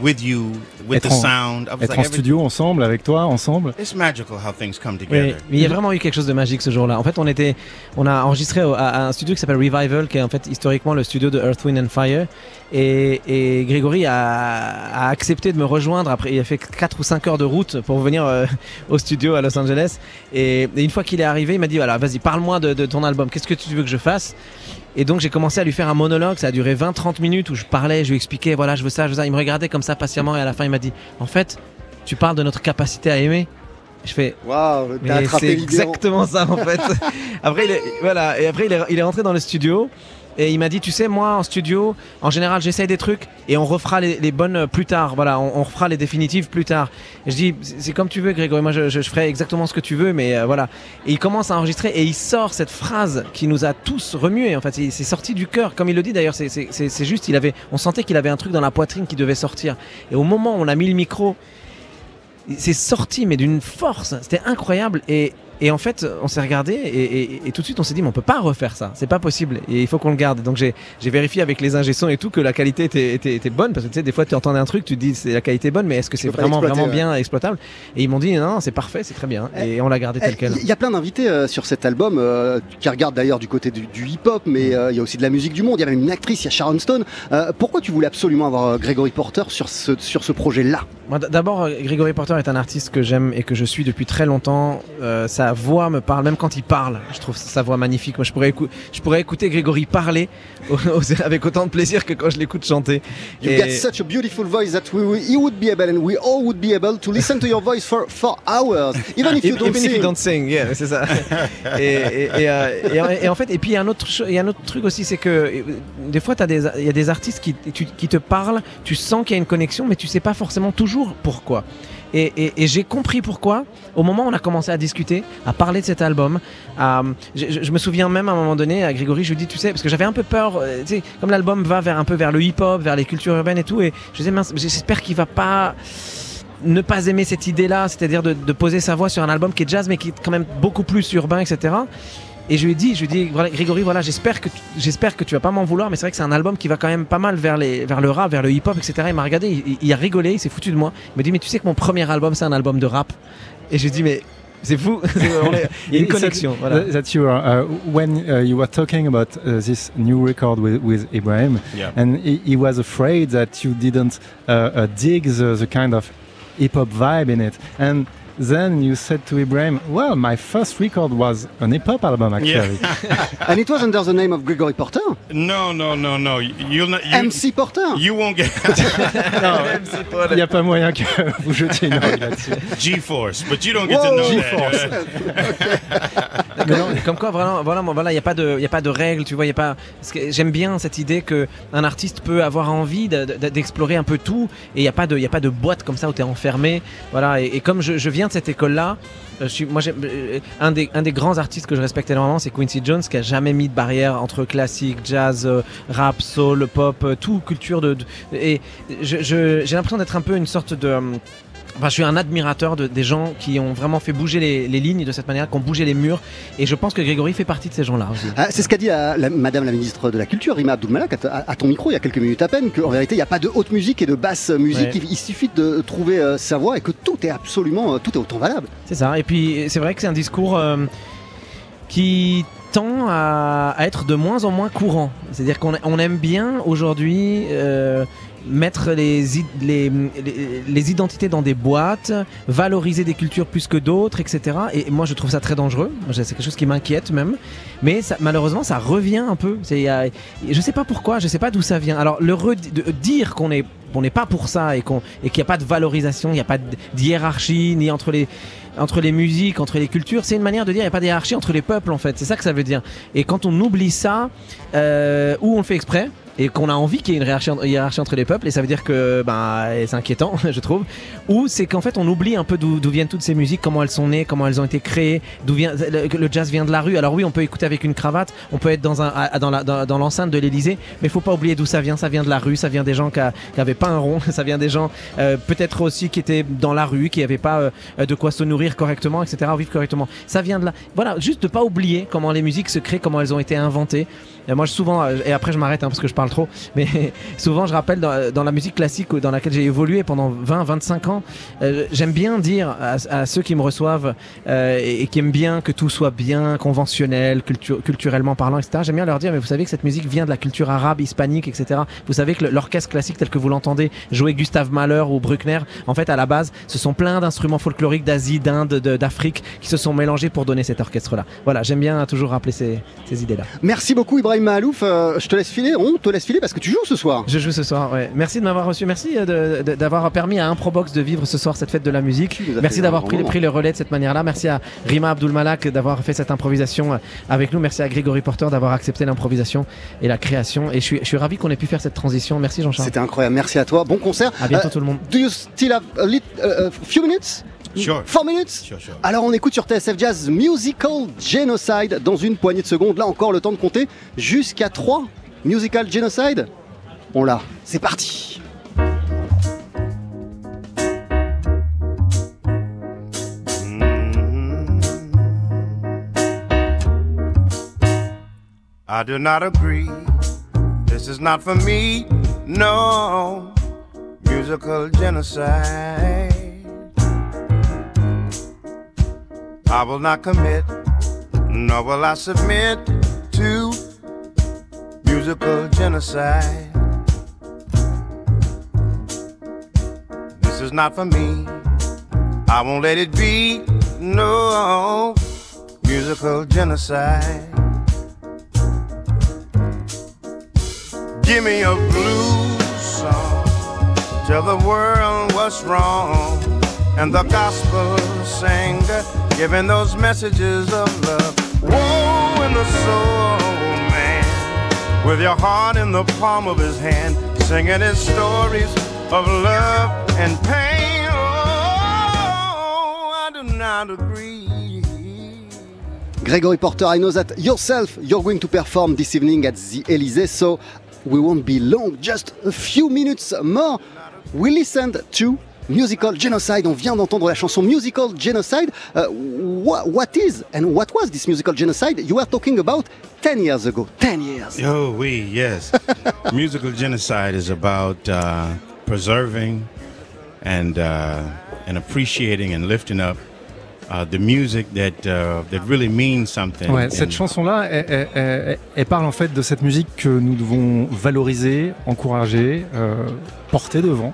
with you, with être the en, sound. I was être like, en studio ensemble, avec toi, ensemble. It's magical how things come Oui, together. mais il y a vraiment eu quelque chose de magique ce jour-là. En fait, on était, on a enregistré à, à un studio qui s'appelle Revival, qui est en fait historiquement le studio de Earth, Wind and Fire. Et, et Grégory a, a accepté de me rejoindre. Après, il a fait 4 ou 5 heures de route pour venir euh, au studio à Los Angeles. Et, et une fois qu'il est arrivé, il m'a dit voilà, vas-y, parle-moi de, de ton album. Qu'est-ce que tu veux que je fasse? Et donc j'ai commencé à lui faire un monologue, ça a duré 20-30 minutes où je parlais, je lui expliquais, voilà, je veux ça, je veux ça. Il me regardait comme ça patiemment et à la fin il m'a dit, en fait, tu parles de notre capacité à aimer. Je fais, Waouh, t'as attrapé c'est exactement ça en fait. après, il est, voilà, et après il est, il est rentré dans le studio et il m'a dit, tu sais, moi en studio, en général, j'essaye des trucs et on refera les, bonnes plus tard. Voilà, on, refera les définitives plus tard. Et je dis, c'est comme tu veux, Grégory. Moi, je, ferai exactement ce que tu veux, mais euh, voilà. Et il commence à enregistrer et il sort cette phrase qui nous a tous remués. En fait, c'est sorti du cœur, comme il le dit d'ailleurs. C'est juste, il avait, on sentait qu'il avait un truc dans la poitrine qui devait sortir. Et au moment où on a mis le micro, c'est sorti, mais d'une force. C'était incroyable. Et, et en fait, on s'est regardé et, et- et tout de suite, on s'est dit, mais on peut pas refaire ça. C'est pas possible. Et il faut qu'on le garde. Donc j'ai vérifié avec les ingé sons et tout que la qualité était, était, était bonne. Parce que tu sais, des fois, tu entendais un truc, tu te dis, c'est la qualité est bonne, mais est-ce que c'est vraiment, vraiment ouais. bien exploitable? Et ils m'ont dit, non, non, c'est parfait, c'est très bien. Et on l'a gardé tel Eh, quel. Il y a plein d'invités euh, sur cet album euh, qui regardent d'ailleurs du côté du, du hip-hop, mais euh, il y a aussi de la musique du monde. Il y a même une actrice, il y a Sharon Stone. Pourquoi tu voulais absolument avoir Gregory Porter sur ce, sur ce projet-là? D'abord, Grégory Porter est un artiste que j'aime et que je suis depuis très longtemps. Euh, sa voix me parle, même quand il parle. Je trouve sa voix magnifique. Moi, je pourrais, écou- je pourrais écouter Grégory parler avec autant de plaisir que quand je l'écoute chanter. You got such a beautiful voice that we, we, you would be able and we all would be able to listen to your voice for, for hours, even if you don't Even if sing. you don't sing, yeah, c'est ça. et, et, et, euh, et en- fait, et puis il y a un autre, il y a un autre truc aussi, c'est que euh, des fois, il y a des artistes qui, tu- qui te parlent, tu sens qu'il y a une connexion, mais tu sais pas forcément toujours pourquoi. Et, et- et j'ai compris pourquoi au moment où on a commencé à discuter, à parler de cet album. je me souviens même à un moment donné à Grégory, je lui dis, tu sais, parce que j'avais un peu peur, euh, tu sais, comme l'album va vers un peu vers le hip-hop, vers les cultures urbaines et tout, et je disais, mince, j'espère qu'il va pas ne pas aimer cette idée-là, c'est-à-dire de, de poser sa voix sur un album qui est jazz mais qui est quand même beaucoup plus urbain, etc. Et je lui ai dit, je lui ai dit, voilà, Grégory, voilà, j'espère que tu- j'espère que tu vas pas m'en vouloir, mais c'est vrai que c'est un album qui va quand même pas mal vers les, vers le rap, vers le hip-hop, etc. Il m'a regardé, il, il a rigolé, il s'est foutu de moi. Il m'a dit, mais tu sais que mon premier album c'est un album de rap. Et je lui ai dit, mais c'est fou, il y a une connexion. Voilà. That, that you are uh, when uh, you were talking about uh, this new record with, with Ibrahim, Yeah. and he, he was afraid that you didn't uh, uh, dig the, the kind of hip hop vibe in it, and then you said to Ibrahim, "Well, my first record was an hip hop album, actually." And it was under the name of Gregory Porter? No, no, no, no. You- You'll not. You, MC Porter? You won't get. Il n'y a pas moyen que vous jetiez une oreille là-dessus. G-force, but you don't get Whoa. to know G-force. that. Mais non, comme quoi, vraiment, voilà, il n'y a pas de, y a pas de règles, tu vois, y a pas. J'aime bien cette idée que un artiste peut avoir envie de- de- d'explorer un peu tout, et il n'y a pas de, y a pas de boîte comme ça où tu es enfermé, voilà. Et, et comme je, je viens cette école-là, euh, moi, euh, un des, grands artistes que je respecte énormément, c'est Quincy Jones, qui a jamais mis de barrière entre classique, jazz, euh, rap, soul, pop, tout culture de, et j'ai l'impression d'être un peu une sorte de Enfin, je suis un admirateur de, des gens qui ont vraiment fait bouger les, les lignes de cette manière, qui ont bougé les murs. Et je pense que Grégory fait partie de ces gens-là aussi. Ah, c'est ce qu'a dit la- la- Madame la ministre de la Culture, Rima Abdulmalak, à, à- à ton micro il y a quelques minutes à peine, qu'en vérité il n'y a pas de haute musique et de basse musique, Ouais. il, il suffit de trouver euh, sa voix et que tout est absolument, euh, tout est autant valable. C'est ça. Et puis, c'est vrai que c'est un discours euh, qui tend à, à être de moins en moins courant. C'est-à-dire qu'on on aime bien aujourd'hui euh, mettre les, i- les, les, identités dans des boîtes, valoriser des cultures plus que d'autres, etc. Et moi, je trouve ça très dangereux. C'est quelque chose qui m'inquiète même. Mais malheureusement, ça revient un peu. A- je sais pas pourquoi, je sais pas d'où ça vient. Alors, le de- dire qu'on est on n'est pas pour ça et qu'il n'y a pas de valorisation, il n'y a pas d'hiérarchie ni entre les entre les musiques, entre les cultures, c'est une manière de dire il n'y a pas de hiérarchie entre les peuples en fait. C'est ça que ça veut dire. Et quand on oublie ça, euh, ou on le fait exprès? Et qu'on a envie qu'il y ait une hiérarchie, entre les peuples, et ça veut dire que ben, c'est inquiétant, je trouve. Ou c'est qu'en fait on oublie un peu d'où viennent toutes ces musiques, comment elles sont nées, comment elles ont été créées, d'où vient le, jazz vient de la rue. Alors oui, on peut écouter avec une cravate, on peut être dans l'enceinte de l'Elysée, mais il faut pas oublier d'où ça vient. Ça vient de la rue, ça vient des gens qui n'avaient pas un rond, ça vient des gens euh, peut-être aussi qui étaient dans la rue, qui n'avaient pas euh, de quoi se nourrir correctement, etc., vivre correctement. Ça vient de là. Voilà, juste de pas oublier comment les musiques se créent, comment elles ont été inventées. Moi, souvent, euh, et après je m'arrête hein, parce que je parle trop, mais souvent je rappelle dans, la musique classique dans laquelle j'ai évolué pendant 20, 25 ans, euh, j'aime bien dire à, ceux qui me reçoivent euh, et, qui aiment bien que tout soit bien conventionnel, cultu- culturellement parlant, etc. J'aime bien leur dire, mais vous savez que cette musique vient de la culture arabe, hispanique, etc. Vous savez que l'orchestre classique tel que vous l'entendez jouer Gustave Mahler ou Bruckner, en fait, à la base, ce sont plein d'instruments folkloriques d'Asie, d'Inde, de- d'Afrique qui se sont mélangés pour donner cet orchestre-là. Voilà, j'aime bien toujours rappeler ces, ces idées-là. Merci beaucoup Ibrahim Mahalouf. Euh, je te laisse filer, on te laisse filer parce que tu joues ce soir. Je joue ce soir, ouais. Merci de m'avoir reçu. Merci euh, d'avoir permis à Improbox de vivre ce soir cette fête de la musique. Merci d'avoir pris, pris le relais de cette manière-là. Merci à Rima Abdulmalak d'avoir fait cette improvisation euh, avec nous. Merci à Grégory Porter d'avoir accepté l'improvisation et la création. Et je suis, je suis ravi qu'on ait pu faire cette transition. Merci Jean-Charles. C'était incroyable, merci à toi. Bon concert. À bientôt Euh, tout le monde. Do you still have a few minutes? Sure. Four minutes Sure, sure. Alors on écoute sur TSF Jazz Musical Genocide dans une poignée de secondes. Là encore le temps de compter jusqu'à 3. Musical Genocide On l'a. C'est parti. I do not agree. This is not for me. No musical genocide. I will not commit, nor will I submit to musical genocide. This is not for me. I won't let it be. No musical genocide. Give me a blues song. Tell the world what's wrong. And the gospel singer giving those messages of love. Woe in the soul, man. With your heart in the palm of his hand. Singing his stories of love and pain. Oh, I do not agree. Gregory Porter, I know that yourself you're going to perform this evening at the Elysee, so we won't be long, just a few minutes more. We listened to Musical Genocide. On vient d'entendre la chanson Musical Genocide. Uh, wha- what is and what was this musical genocide you were talking about 10 years ago? 10 years. Oh, we, yes. Musical genocide is about uh, preserving and, uh, and appreciating and lifting up uh, the music that, uh, that really means something. Ouais, cette chanson-là, elle, elle- elle- elle parle en fait de cette musique que nous devons valoriser, encourager, euh, porter devant.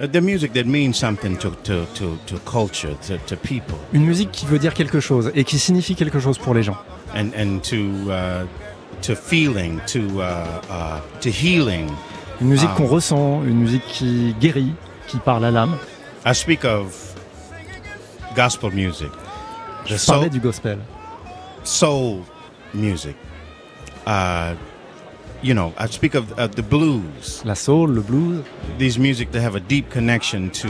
Uh, the music that means something to, to, to, to culture, to, to people, Une musique qui veut dire quelque chose et qui signifie quelque chose pour les gens. and, and to, uh, to feeling, to, uh, uh, to healing. Une musique Ah. qu'on ressent, une musique qui guérit, qui parle à l'âme. I speak of gospel music, the Je parlais soul, du gospel. soul music. Uh, you know, I speak of, of the blues. La soul, le blues. These music that have a deep connection to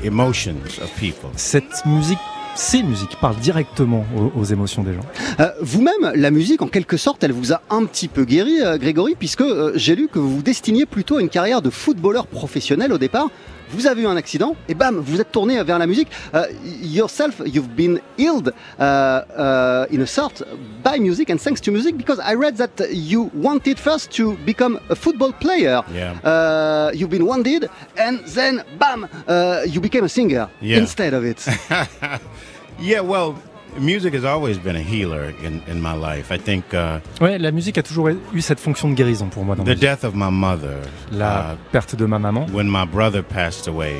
the emotions of people. Cette musique, ces musiques parlent directement aux, aux émotions des gens. Euh, Vous-même, la musique, en quelque sorte, elle vous a un petit peu guéri, euh, Grégory, puisque euh, j'ai lu que vous vous destiniez plutôt à une carrière de footballeur professionnel au départ. Vous avez eu un accident et bam, vous êtes tourné vers la musique. Euh, yourself, you've been healed uh, uh, in a sort by music and thanks to music because I read that you wanted first to become a football player. Yeah. Uh, you've been wounded and then bam, uh, you became a singer Yeah. instead of it. Yeah, well, Music has always been a healer in, in my life. I think uh, Ouais, la musique a toujours eu cette fonction de guérison pour moi dans ma the vie. death of my mother, La uh, perte de ma maman, when my brother passed away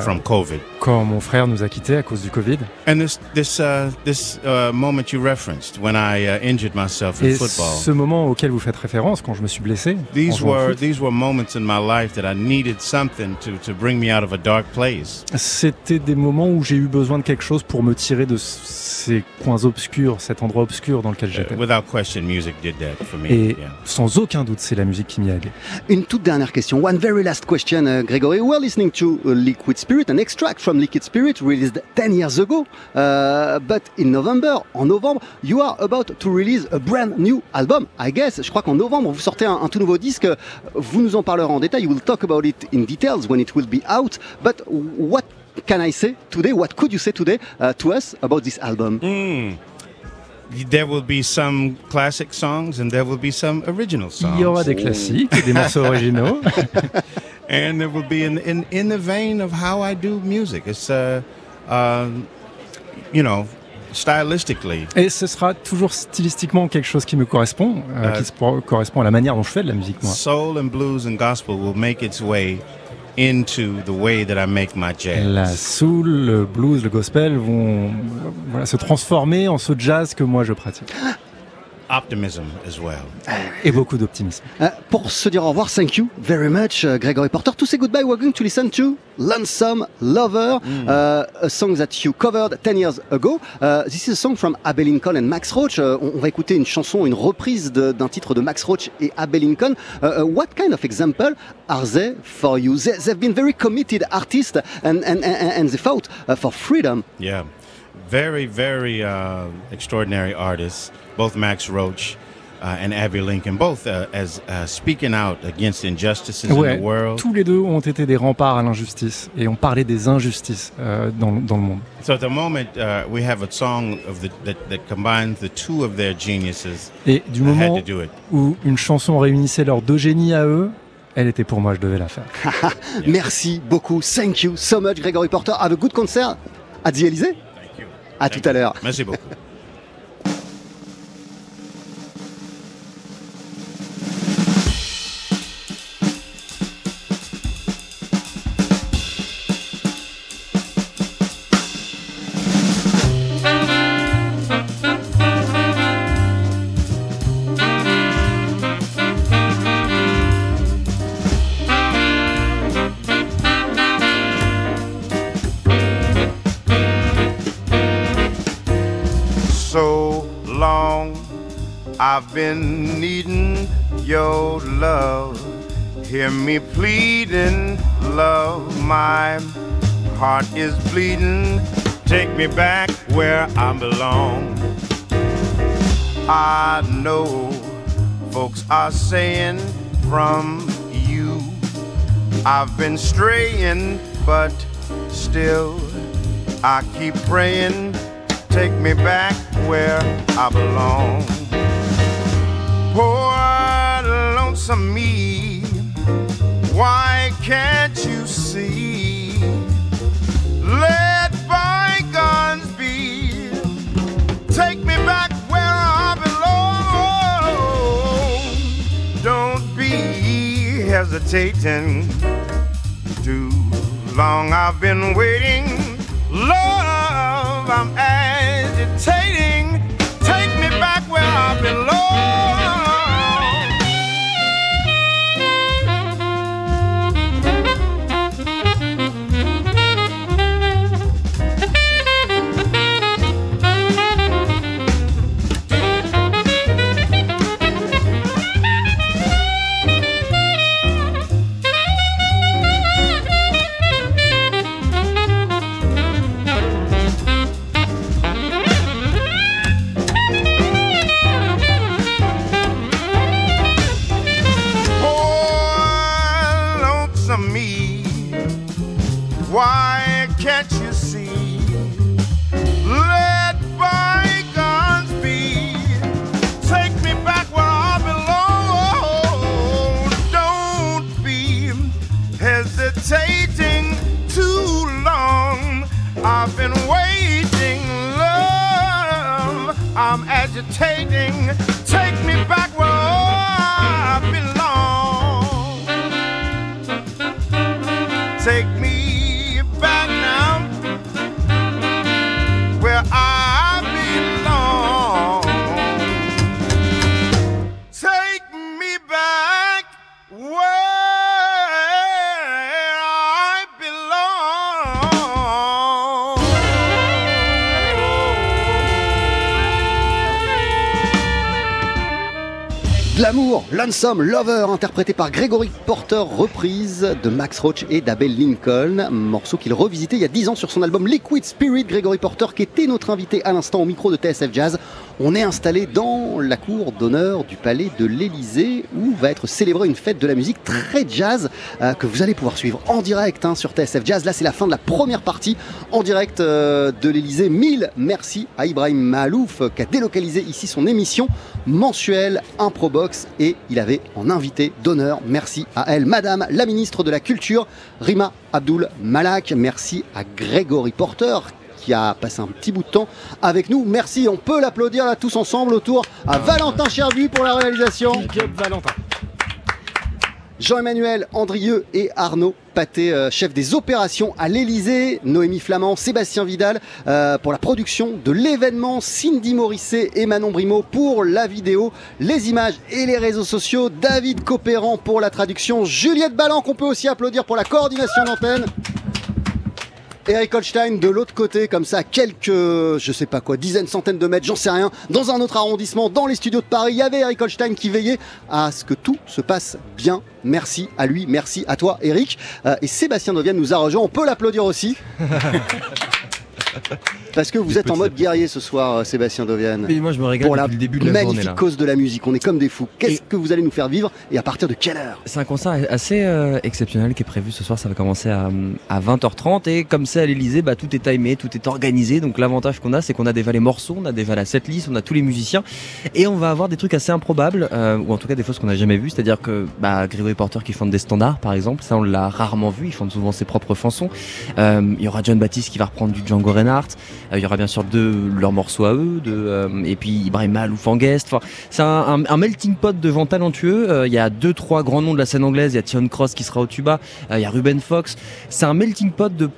from COVID, quand mon frère nous a quittés à cause du Covid. and this this uh, this uh, moment you referenced when I uh, injured myself in Et football. ce moment auquel vous faites référence, quand je me suis blessé, These were foot, these were moments in my life that I needed something to, to bring me out of a dark place. c'était des moments où j'ai eu besoin de quelque chose pour me tirer de ces coins obscurs, cet endroit obscur dans lequel j'étais. Uh, without question, music did that for me. Et yeah. sans aucun doute, c'est la musique qui m'y a aidé. Une toute dernière question. One very last question, uh, Gregory. We're listening to uh, Liquid Spirit, an extract from Liquid Spirit released 10 years ago. Uh, but in November, en novembre, you are about to release a brand new album, I guess. Je crois qu'en novembre, vous sortez un, un tout nouveau disque. Vous nous en parlerez en détail. You will talk about it in details when it will be out. But what can I say today? What could you say today uh, to us about this album? Mm. There will be some classic songs and there will be some original songs. Il y aura des classiques et des morceaux originaux. and it will be in, in, in the vein of how I do music. It's, uh, um, you know, stylistically. Et ce sera toujours stylistiquement quelque chose qui me correspond, euh, Euh, qui se correspond à la manière dont je fais de la musique, moi. Soul and blues and gospel will make its way into the way that I make my jazz. La soul, le blues, le gospel vont voilà, se transformer en ce jazz que moi je pratique. Optimism as well. Et beaucoup d'optimisme. Uh, pour se dire au revoir, thank you very much, uh, Gregory Porter. To say goodbye, we're going to listen to Lonesome Lover, uh, a song that you covered 10 years ago. Uh, this is a song from Abbey Lincoln and Max Roach. Uh, on, on va écouter une chanson, une reprise d'un titre de Max Roach et Abbey Lincoln. Uh, uh, what kind of example are they for you? They, they've been very committed artists and, and, and, and they fought uh, for freedom. Yeah. Very, very uh, extraordinary artists, both Max Roach uh, and Abby Lincoln, both uh, as uh, speaking out against injustices Ouais, in the world. tous les deux ont été des remparts à l'injustice et ont parlé des injustices euh, dans, dans le monde. So at the moment, uh, we have a song of the, that, that combines the two of their geniuses. Et du moment to do it. où une chanson réunissait leurs deux génies à eux, elle était pour moi, je devais la faire. Merci beaucoup. Thank you so much, Gregory Porter. Have a good concert à The Elysée. À tout à l'heure. Merci beaucoup. I've been needing your love. Hear me pleading, love. My heart is bleeding. Take me back where I belong. I know folks are saying from you I've been straying, but still I keep praying. Take me back where I belong. Poor lonesome me, why can't you see? Let bygones be. Take me back where I belong. Don't be hesitating. Too long I've been waiting. Love, I'm agitating. L'amour, Lonesome Lover, interprété par Gregory Porter, reprise de Max Roach et d'Abel Lincoln, morceau qu'il revisitait il y a 10 ans sur son album Liquid Spirit. Gregory Porter, qui était notre invité à l'instant au micro de TSF Jazz. On est installé dans la cour d'honneur du palais de l'Elysée où va être célébrée une fête de la musique très jazz euh, que vous allez pouvoir suivre en direct hein, sur TSF Jazz. Là, c'est la fin de la première partie en direct euh, de l'Elysée. Mille merci à Ibrahim Mahalouf euh, qui a délocalisé ici son émission mensuelle Improbox et il avait en invité d'honneur, merci à elle, Madame la ministre de la Culture, Rima Abdul Malak. Merci à Grégory Porter qui a passé un petit bout de temps avec nous. Merci, on peut l'applaudir là tous ensemble autour à Valentin Cherbu pour la réalisation. Valentin. Jean-Emmanuel Andrieux et Arnaud Paté, euh, chef des opérations à l'Elysée, Noémie Flamand, Sébastien Vidal euh, pour la production de l'événement, Cindy Morisset et Manon Brimo pour la vidéo, les images et les réseaux sociaux, David Copéran pour la traduction, Juliette Ballan qu'on peut aussi applaudir pour la coordination d'antenne. Eric Holstein de l'autre côté, comme ça, quelques, je sais pas quoi, dizaines, centaines de mètres, j'en sais rien, dans un autre arrondissement, dans les studios de Paris, il y avait Eric Holstein qui veillait à ce que tout se passe bien. Merci à lui, merci à toi, Eric. Euh, et Sébastien Dovian nous a rejoint, on peut l'applaudir aussi. Parce que vous êtes en mode guerrier ce soir, euh, Sébastien Dovian. Mais moi, je me régale Pour la depuis le début de la journée, magnifique là. cause de la musique, on est comme des fous. Qu'est-ce que vous allez nous faire vivre et à partir de quelle heure? C'est un concert assez euh, exceptionnel qui est prévu ce soir. Ça va commencer à, à 20h30 et comme c'est à l'Elysée, bah, tout est timé, tout est organisé. Donc l'avantage qu'on a, c'est qu'on a déjà les morceaux, on a déjà la setlist, on a tous les musiciens et on va avoir des trucs assez improbables euh, ou en tout cas des choses qu'on n'a jamais vues. C'est-à-dire que bah, Grégory Porter qui chante des standards, par exemple, ça on l'a rarement vu. Il chante souvent ses propres chansons. Euh, Il y aura John Baptiste qui va reprendre du Django Reinhardt. Euh, Il y aura bien sûr deux leurs morceaux à eux, de, euh, et puis Ibrahim Malouf en guest. Enfin, c'est un, un- un melting pot de gens talentueux. Euh, Il y a deux, trois grands noms de la scène anglaise. Il y a Tion Cross qui sera au tuba. Il y a Ruben Fox. C'est un melting pot de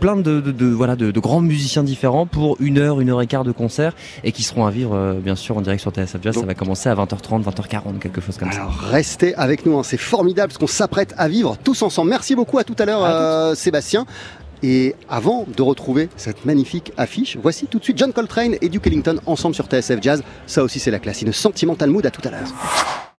plein de, de, de- voilà de, de grands musiciens différents pour une heure, une heure et quart de concert et qui seront à vivre euh, bien sûr en direct sur TSF Jazz. Ça va commencer à 20h30, 20h40, quelque chose comme ça. Restez avec nous, hein, c'est formidable ce qu'on s'apprête à vivre tous ensemble. Merci beaucoup à tout à l'heure, euh, Sébastien. Et avant de retrouver cette magnifique affiche, voici tout de suite John Coltrane et Duke Ellington ensemble sur TSF Jazz. Ça aussi, c'est la classe. Une Sentimental Mood. À tout à l'heure.